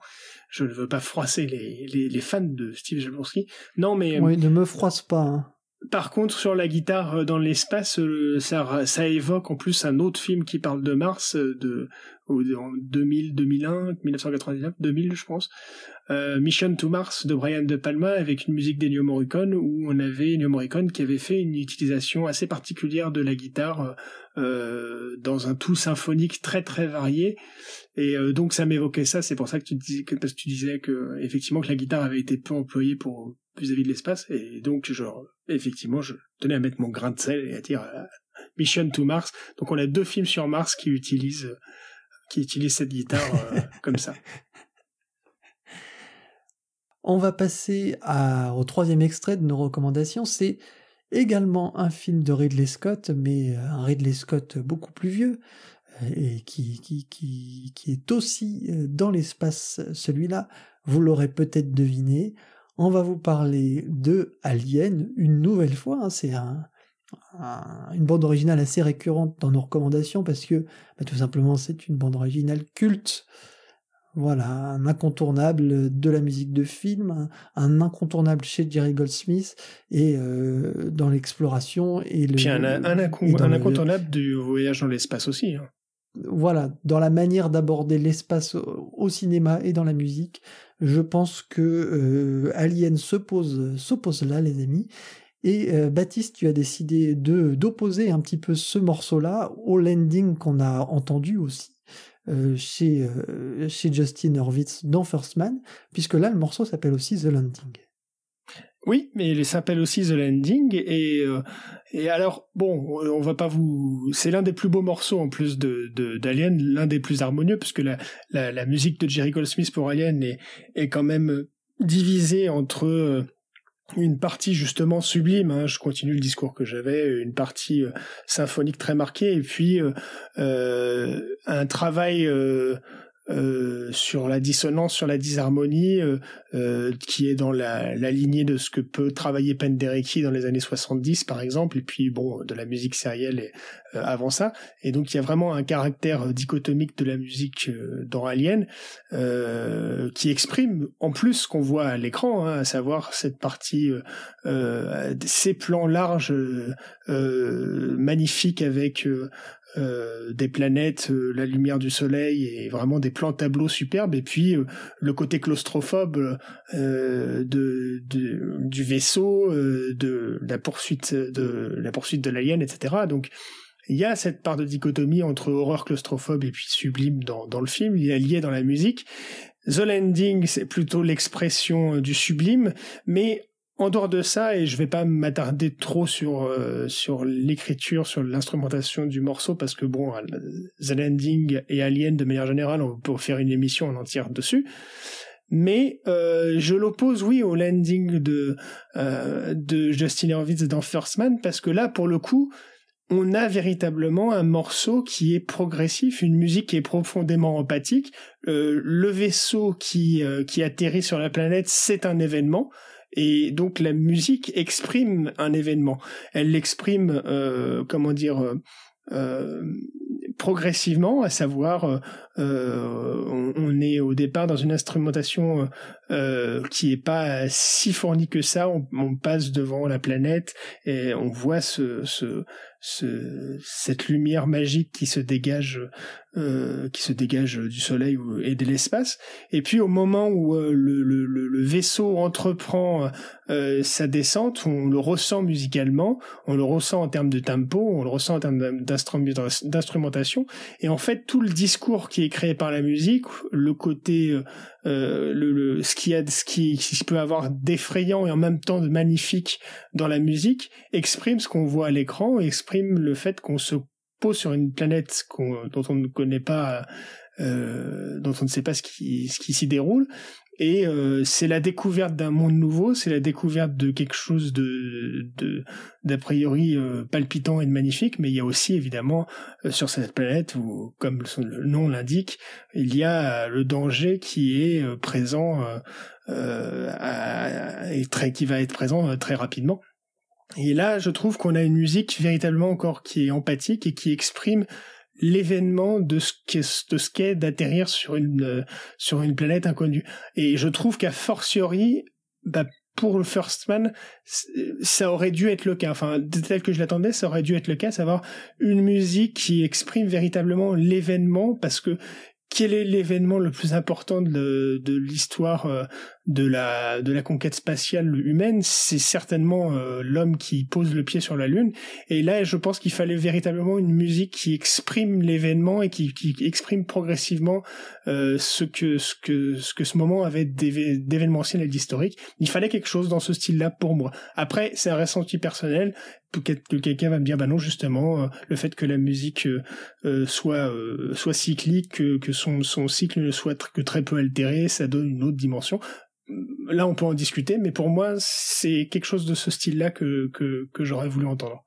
Je ne veux pas froisser les, les, les fans de Steve Jablonski. Non, mais... Oui, ne me froisse pas. Hein. Par contre, sur la guitare euh, dans l'espace, euh, ça, ça évoque en plus un autre film qui parle de Mars, euh, de en 2000, 2001, 1999, 2000 je pense, euh, Mission to Mars de Brian De Palma avec une musique d'Ennio Morricone où on avait Ennio Morricone qui avait fait une utilisation assez particulière de la guitare euh, dans un tout symphonique très très varié et euh, donc ça m'évoquait ça. C'est pour ça que tu disais que, effectivement que la guitare avait été peu employée pour vis-à-vis de l'espace et donc genre effectivement je tenais à mettre mon grain de sel et à dire Mission to Mars. Donc on a deux films sur Mars qui utilisent qui utilisent cette guitare euh, comme ça. On va passer à, au troisième extrait de nos recommandations. C'est également un film de Ridley Scott, mais un Ridley Scott beaucoup plus vieux, et qui, qui, qui, qui est aussi euh, dans l'espace celui-là, vous l'aurez peut-être deviné, on va vous parler de Alien une nouvelle fois, hein, c'est un, une bande originale assez récurrente dans nos recommandations parce que bah, tout simplement c'est une bande originale culte, voilà, un incontournable de la musique de film, un, incontournable chez Jerry Goldsmith et euh, dans l'exploration et le. Puis un, un, incontournable du voyage dans l'espace aussi. Hein voilà, dans la manière d'aborder l'espace au, cinéma et dans la musique, je pense que euh, Alien s'oppose s'oppose là, les amis. Et euh, Baptiste, tu as décidé de d'opposer un petit peu ce morceau-là au landing qu'on a entendu aussi euh, chez chez Justin Hurwitz dans First Man, puisque là le morceau s'appelle aussi The Landing. Oui, mais il s'appelle aussi The Landing et euh, et alors bon, on va pas vous, c'est l'un des plus beaux morceaux en plus de d'Alien, l'un des plus harmonieux parce que la, la, la musique de Jerry Goldsmith pour Alien est est quand même divisée entre euh, une partie justement sublime, hein, je continue le discours que j'avais, une partie euh, symphonique très marquée, et puis euh, un travail euh, sur la dissonance, sur la disharmonie, euh, euh, qui est dans la, la, lignée de ce que peut travailler Penderecki dans les années 70 par exemple, et puis bon de la musique sérielle et, avant ça. Et donc il y a vraiment un caractère dichotomique de la musique dans Alien qui exprime en plus ce qu'on voit à l'écran, hein, à savoir cette partie, ces plans larges, magnifiques avec euh, des planètes, euh, la lumière du soleil et vraiment des plans tableaux superbes et puis euh, le côté claustrophobe de, de, du vaisseau, de la poursuite de la poursuite de l'alien, etc. Donc il y a cette part de dichotomie entre horreur claustrophobe et puis sublime dans, dans le film, il est lié dans la musique. The Landing, c'est plutôt l'expression du sublime, mais en dehors de ça, et je vais pas m'attarder trop sur euh, sur l'écriture, sur l'instrumentation du morceau, parce que bon, The Landing et Alien de manière générale, on peut faire une émission en entière dessus. Mais euh, je l'oppose, oui, au landing de euh, de Justin Hurwitz dans First Man, parce que là, pour le coup, on a véritablement un morceau qui est progressif, une musique qui est profondément empathique. le vaisseau qui qui atterrit sur la planète, c'est un événement. Et donc la musique exprime un événement. Elle l'exprime, euh, comment dire, euh, euh progressivement, à savoir, euh, on, est au départ dans une instrumentation euh, qui est pas si fournie que ça. On, on, passe devant la planète et on voit ce, ce, ce, cette lumière magique qui se dégage euh, qui se dégage du soleil et de l'espace et puis au moment où euh, le, le, le, vaisseau entreprend euh, sa descente on le ressent musicalement on le ressent en termes de tempo on le ressent en termes d'instrumentation et en fait tout le discours qui créé par la musique le côté euh, le, le, ce qui a ce qui, peut avoir d'effrayant et en même temps de magnifique dans la musique exprime ce qu'on voit à l'écran exprime le fait qu'on se pose sur une planète dont on ne connaît pas euh, dont on ne sait pas ce qui s'y déroule et euh, c'est la découverte d'un monde nouveau, c'est la découverte de quelque chose de d'a priori euh, palpitant et de magnifique, mais il y a aussi évidemment euh, sur cette planète où, comme le nom l'indique, il y a le danger qui est présent et très qui va être présent très rapidement. Et là, je trouve qu'on a une musique véritablement encore qui est empathique et qui exprime l'événement de ce qu'est de ce qu'est d'atterrir sur une euh, sur une planète inconnue et je trouve qu'à fortiori bah, pour le First Man, ça aurait dû être le cas. Enfin, tel que je l'attendais, ça aurait dû être le cas, savoir une musique qui exprime véritablement l'événement, parce que quel est l'événement le plus important de, de l'histoire euh, de la de la conquête spatiale humaine? C'est certainement euh, l'homme qui pose le pied sur la Lune. Et là, je pense qu'il fallait véritablement une musique qui exprime l'événement et qui, qui exprime progressivement euh, ce que ce que ce que ce moment avait d'événementiel et d'historique. Il fallait quelque chose dans ce style-là pour moi. Après, c'est un ressenti personnel que quelqu'un va me dire bah non justement euh, le fait que la musique euh, euh, soit soit cyclique que, que son son cycle ne soit que très peu altéré ça donne une autre dimension. Là on peut en discuter mais pour moi c'est quelque chose de ce style là que que, que j'aurais voulu entendre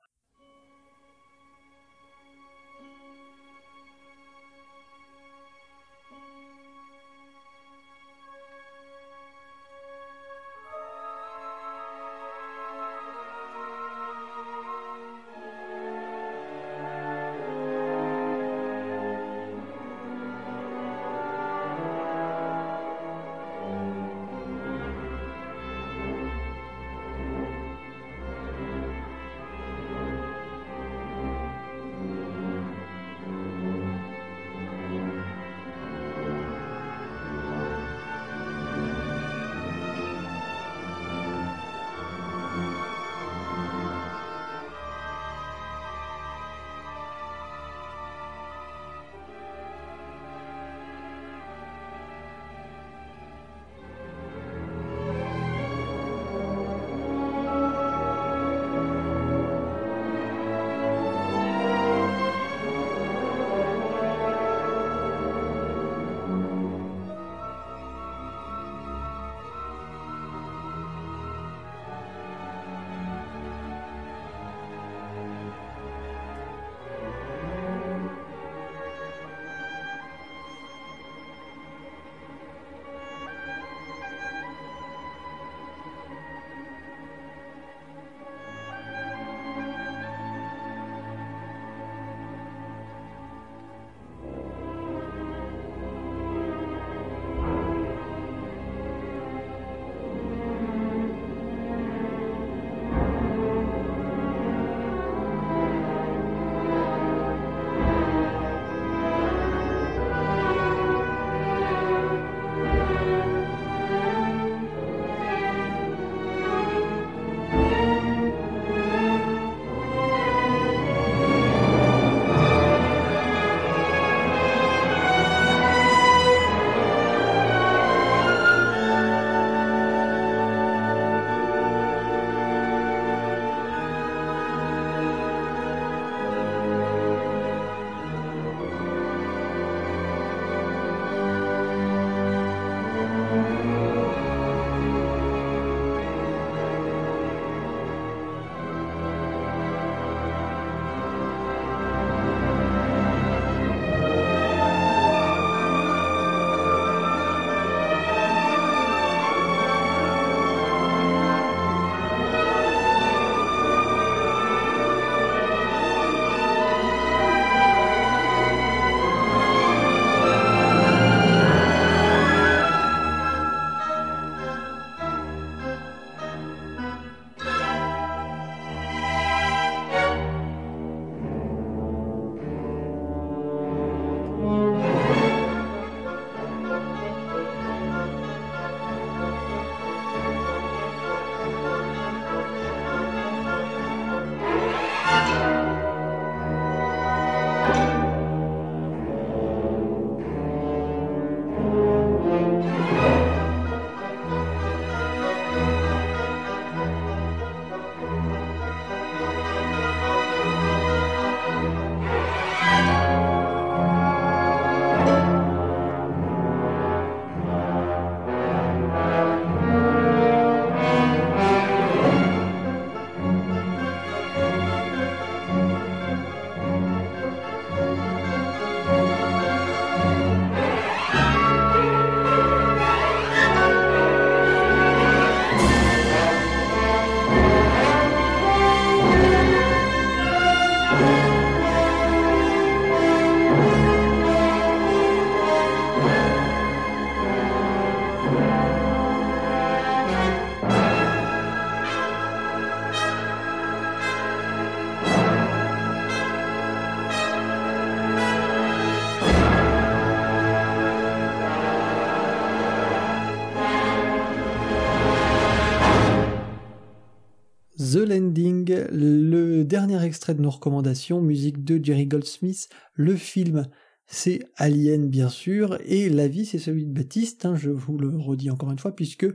The Landing, le dernier extrait de nos recommandations, musique de Jerry Goldsmith, le film c'est Alien bien sûr, et la vie c'est celui de Baptiste, hein, je vous le redis encore une fois, puisque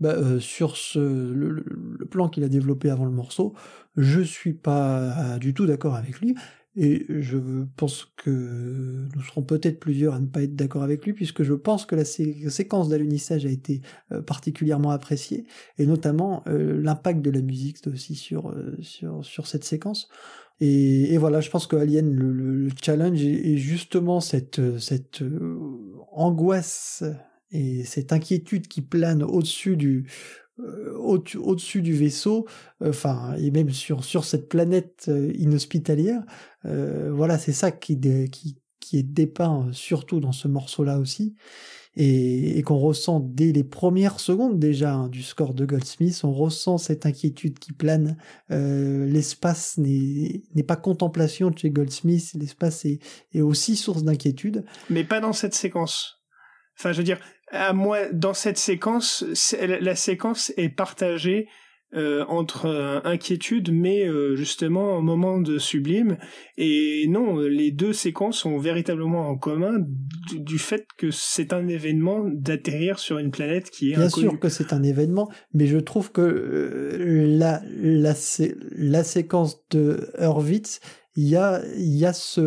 bah, euh, sur ce, le, plan qu'il a développé avant le morceau, je suis pas du tout d'accord avec lui, et je pense que nous serons peut-être plusieurs à ne pas être d'accord avec lui, puisque je pense que la séquence d'alunissage a été euh, particulièrement appréciée, et notamment euh, l'impact de la musique aussi sur, sur, sur cette séquence. Et, voilà, je pense que Alien, le, le, challenge est, justement cette, cette euh, angoisse et cette inquiétude qui plane au-dessus du euh, au-dessus du vaisseau, enfin et même sur sur cette planète euh, inhospitalière. voilà, c'est ça qui, qui qui est dépeint surtout dans ce morceau-là aussi et, qu'on ressent dès les premières secondes déjà hein, du score de Goldsmith, on ressent cette inquiétude qui plane. Euh, l'espace n'est pas contemplation chez Goldsmith, l'espace est, est aussi source d'inquiétude. Mais pas dans cette séquence. Enfin, je veux dire, à moi, dans cette séquence, la séquence est partagée euh, entre euh, inquiétude mais euh, justement un moment de sublime. Et non les deux séquences ont véritablement en commun du, fait que c'est un événement d'atterrir sur une planète qui est bien sûr que c'est un événement mais je trouve que la la, la séquence de Hurwitz il y a, y a ce,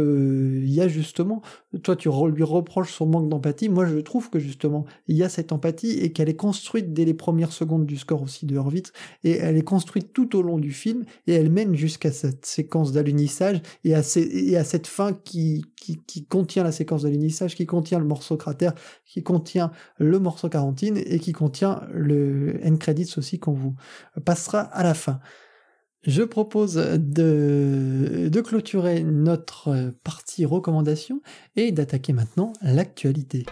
il y a justement, toi tu lui reproches son manque d'empathie, moi je trouve que justement il y a cette empathie et qu'elle est construite dès les premières secondes du score aussi de Horvitz et elle est construite tout au long du film et elle mène jusqu'à cette séquence d'alunissage et à, et à cette fin qui, qui, qui contient la séquence d'alunissage, qui contient le morceau cratère, qui contient le morceau quarantine et qui contient le end credits aussi qu'on vous passera à la fin. Je propose de, clôturer notre partie recommandation et d'attaquer maintenant l'actualité.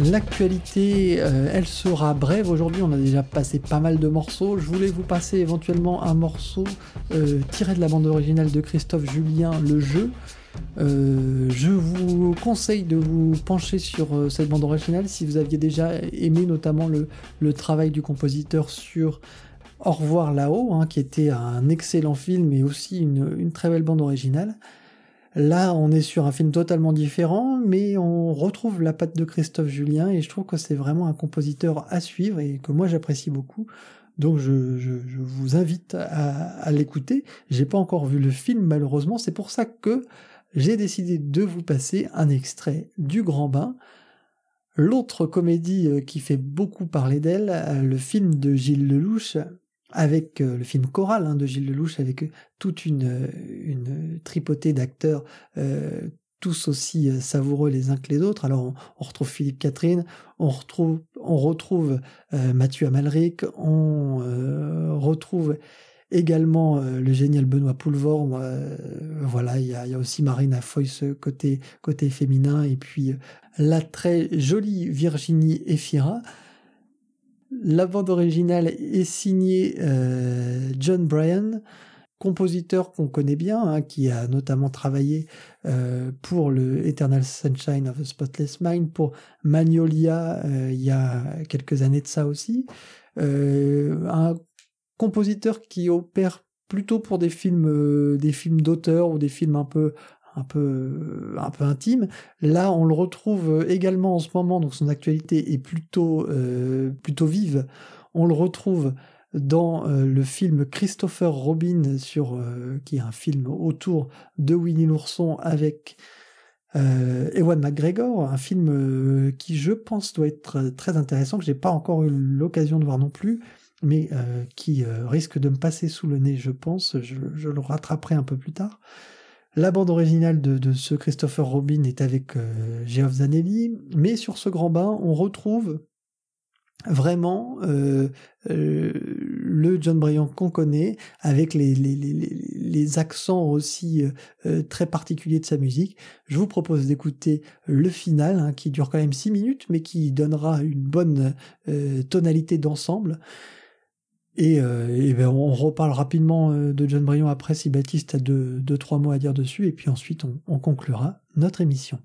L'actualité, euh, elle sera brève. Aujourd'hui, on a déjà passé pas mal de morceaux. Je voulais vous passer éventuellement un morceau euh, tiré de la bande originale de Christophe Julien, Le Jeu. Euh, je vous conseille de vous pencher sur euh, cette bande originale si vous aviez déjà aimé notamment le, travail du compositeur sur Au revoir là-haut, hein, qui était un excellent film et aussi une, très belle bande originale. Là, on est sur un film totalement différent, mais on retrouve la patte de Christophe Julien et je trouve que c'est vraiment un compositeur à suivre et que moi j'apprécie beaucoup. Donc je, vous invite à, à l'écouter. J'ai pas encore vu le film malheureusement, c'est pour ça que j'ai décidé de vous passer un extrait du Grand Bain, l'autre comédie euh, qui fait beaucoup parler d'elle, euh, le film de Gilles Lelouch, avec euh, le film choral hein, de Gilles Lelouch, avec toute une, tripotée d'acteurs, tous aussi savoureux les uns que les autres. Alors on, retrouve Philippe Catherine, on retrouve Mathieu Amalric, on retrouve également euh, le génial Benoît Poulvord. Euh, voilà, il y a, aussi Marina Foyce côté, côté féminin, et puis euh, la très jolie Virginie Efira. La bande originale est signée John Bryan, compositeur qu'on connaît bien, hein, qui a notamment travaillé pour le Eternal Sunshine of a Spotless Mind, pour Magnolia il y a quelques années de ça aussi. un compositeur qui opère plutôt pour des films, euh, des films d'auteur ou des films un peu, un peu, un peu intimes. Là, on le retrouve également en ce moment, donc son actualité est plutôt, euh, plutôt vive. On le retrouve dans euh, le film Christopher Robin sur qui est un film autour de Winnie l'ourson avec Ewan McGregor, un film qui je pense doit être très intéressant que j'ai pas encore eu l'occasion de voir non plus mais euh, qui euh, risque de me passer sous le nez, je pense. Je, le rattraperai un peu plus tard. La bande originale de, ce Christopher Robin est avec euh, Geoff Zanelli, mais sur ce grand bain, on retrouve vraiment le John Bryan qu'on connaît, avec les, les, accents aussi très particuliers de sa musique. Je vous propose d'écouter le final, hein, qui dure quand même 6 minutes, mais qui donnera une bonne tonalité d'ensemble. Et, euh, ben on reparle rapidement euh, de John Bryan après si Baptiste a deux, deux, trois mots à dire dessus, et puis ensuite on conclura notre émission.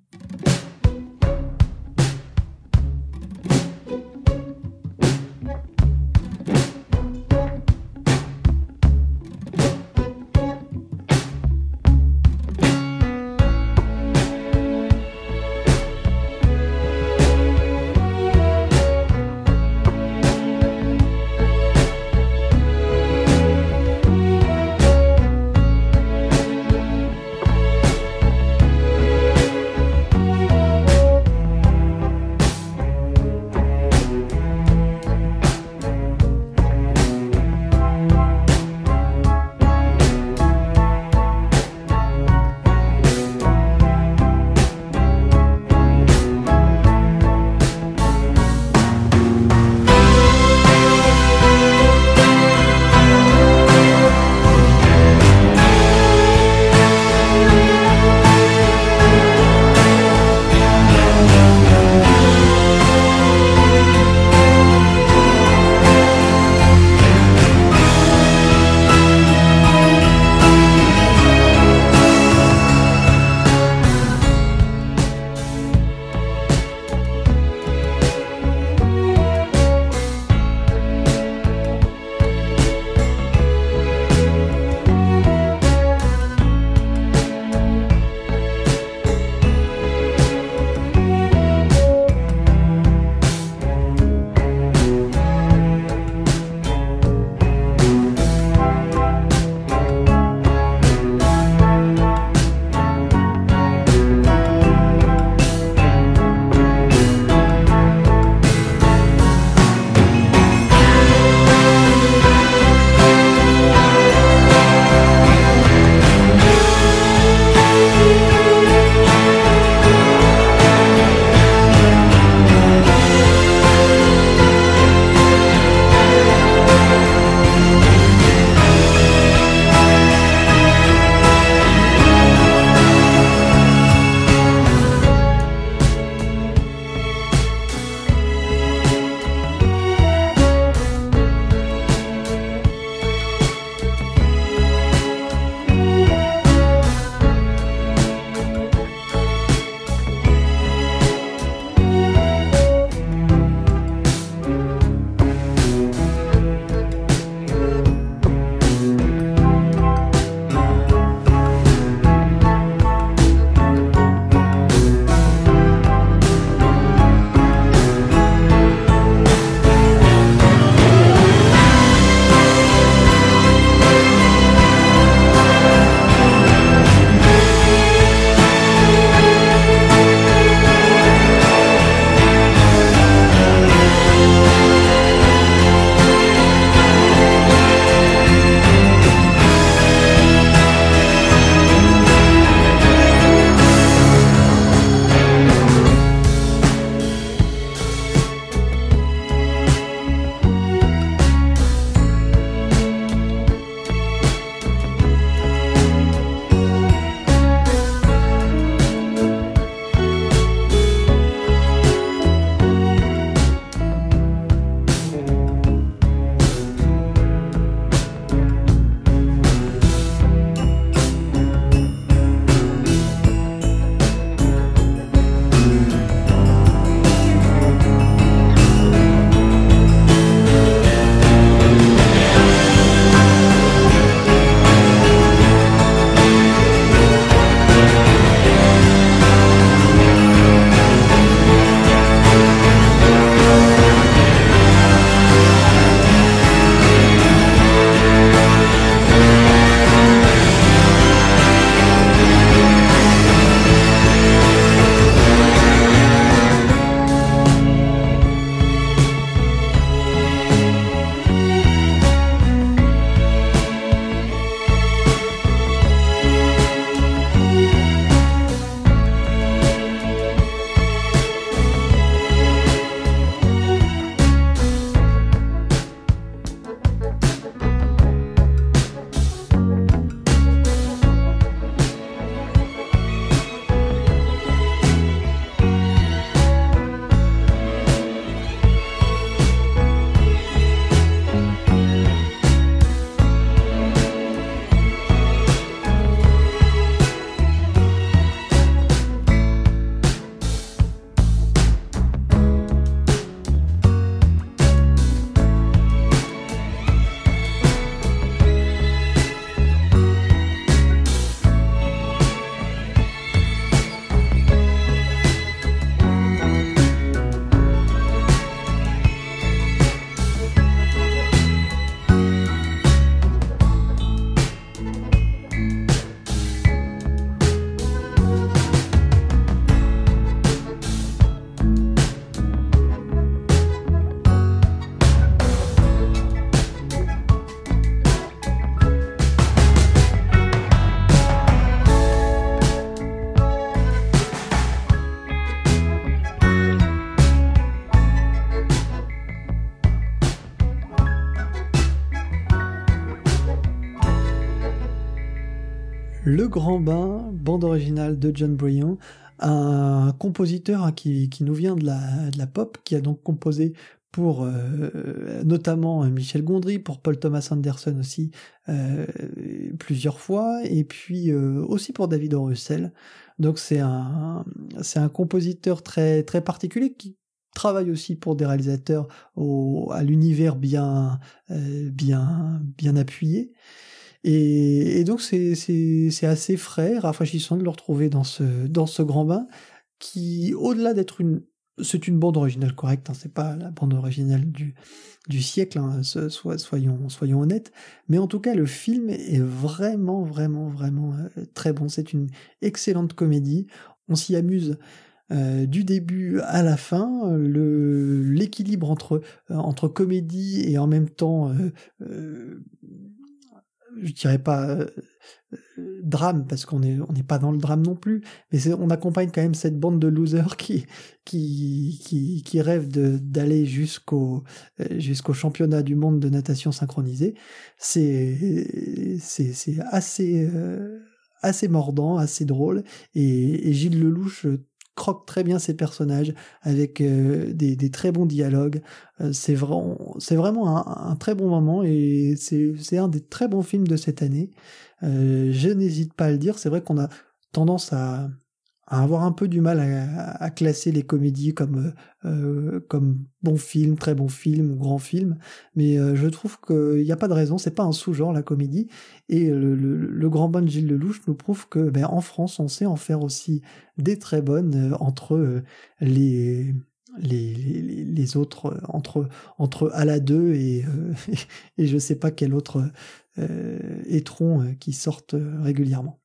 Grand Bain, bande originale de John Bryan, un compositeur qui, nous vient de la, pop, qui a donc composé pour euh, notamment Michel Gondry, pour Paul Thomas Anderson aussi euh, plusieurs fois, et puis euh, aussi pour David. Russell. Donc c'est un compositeur très très particulier qui travaille aussi pour des réalisateurs à l'univers bien bien bien appuyé. Et, donc c'est c'est assez frais, rafraîchissant de le retrouver dans ce dans ce grand bain qui, au-delà d'être une c'est une bande originale correcte, hein, c'est pas la bande originale du, du siècle, hein, soyons, soyons honnêtes, mais en tout cas le film est vraiment, vraiment, vraiment euh, très bon. C'est une excellente comédie, on s'y amuse euh, du début à la fin, l'équilibre entre, euh, entre comédie et en même temps je dirais pas euh, euh, drame parce qu'on est on n'est pas dans le drame non plus mais on accompagne quand même cette bande de losers qui qui qui, qui rêvent d'aller jusqu'au euh, jusqu'au championnat du monde de natation synchronisée. C'est assez mordant assez drôle et, et Gilles Lelouch très bien ses personnages avec euh, des, des, très bons dialogues. Euh, c'est vraiment, c'est vraiment un, un, très bon moment et c'est un des très bons films de cette année. Euh, je n'hésite pas à le dire. C'est vrai qu'on a tendance à, avoir un peu du mal à, classer les comédies comme euh, comme bon film, très bon film ou grand film, mais euh, je trouve qu'il n'y a pas de raison, c'est pas un sous-genre la comédie, et le, grand bon Gilles Lelouch nous prouve que ben, en France on sait en faire aussi des très bonnes euh, entre les les, les, autres entre entre à la 2 et et je sais pas quel autre étron qui sortent régulièrement.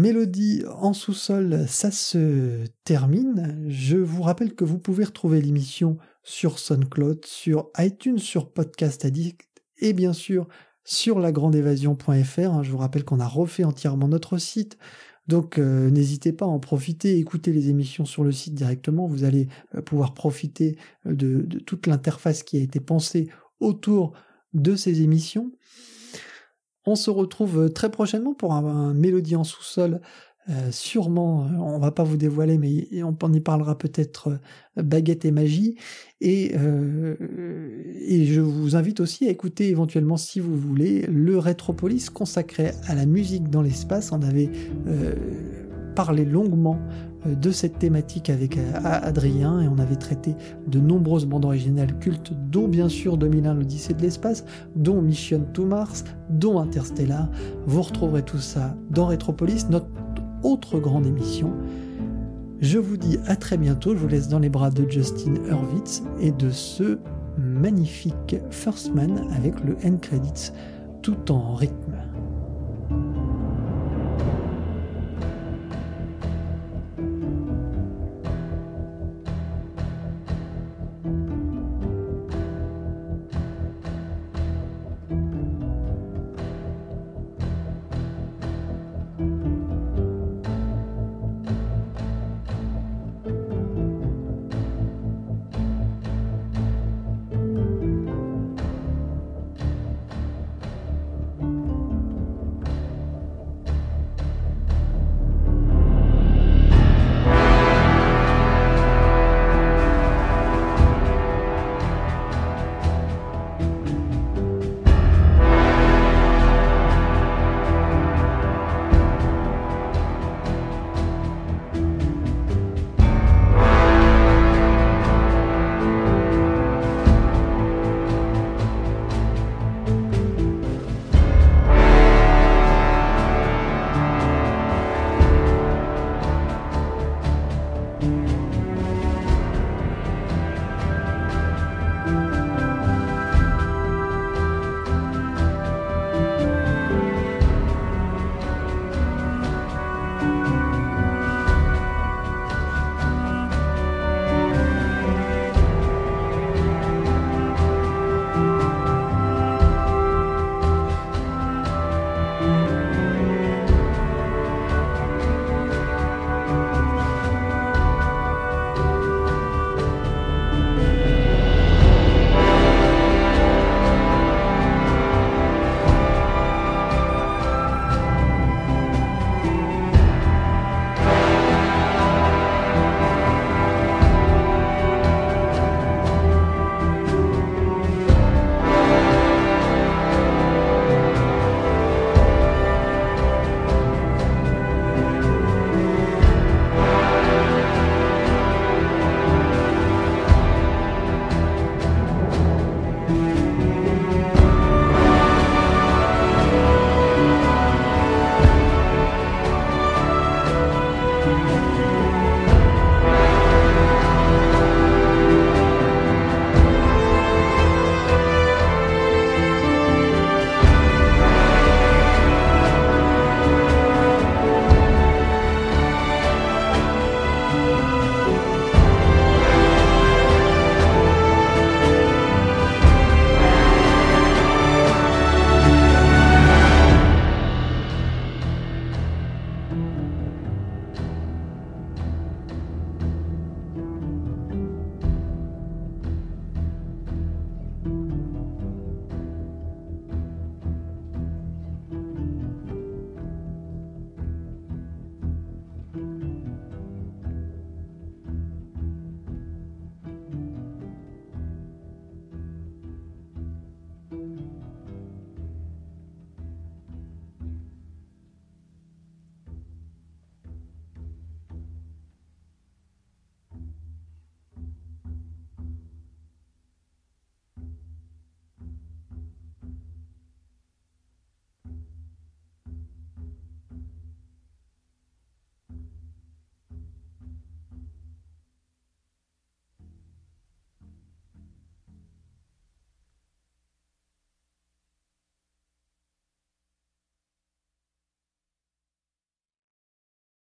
Mélodie en sous-sol, ça se termine. Je vous rappelle que vous pouvez retrouver l'émission sur SoundCloud, sur iTunes, sur Podcast Addict et bien sûr sur lagrandeévasion.fr. Je vous rappelle qu'on a refait entièrement notre site. Donc euh, n'hésitez pas à en profiter, écoutez les émissions sur le site directement. Vous allez euh, pouvoir profiter de toute l'interface qui a été pensée autour de ces émissions. On se retrouve euh, très prochainement pour un, mélodie en sous-sol. Euh, sûrement, euh, on va pas vous dévoiler, mais on y parlera peut-être baguette et magie. Et, je vous invite aussi à écouter éventuellement, si vous voulez, le Rétropolis consacré à la musique dans l'espace. On avait parlé longuement de cette thématique avec euh, Adrien et on avait traité de nombreuses bandes originales cultes, dont bien sûr 2001 l'Odyssée de l'espace, dont Mission to Mars, dont Interstellar. Vous retrouverez tout ça dans Retropolis, notre autre grande émission. Je vous dis à très bientôt, je vous laisse dans les bras de Justin Hurwitz et de ce magnifique First Man avec le end credits tout en rythme.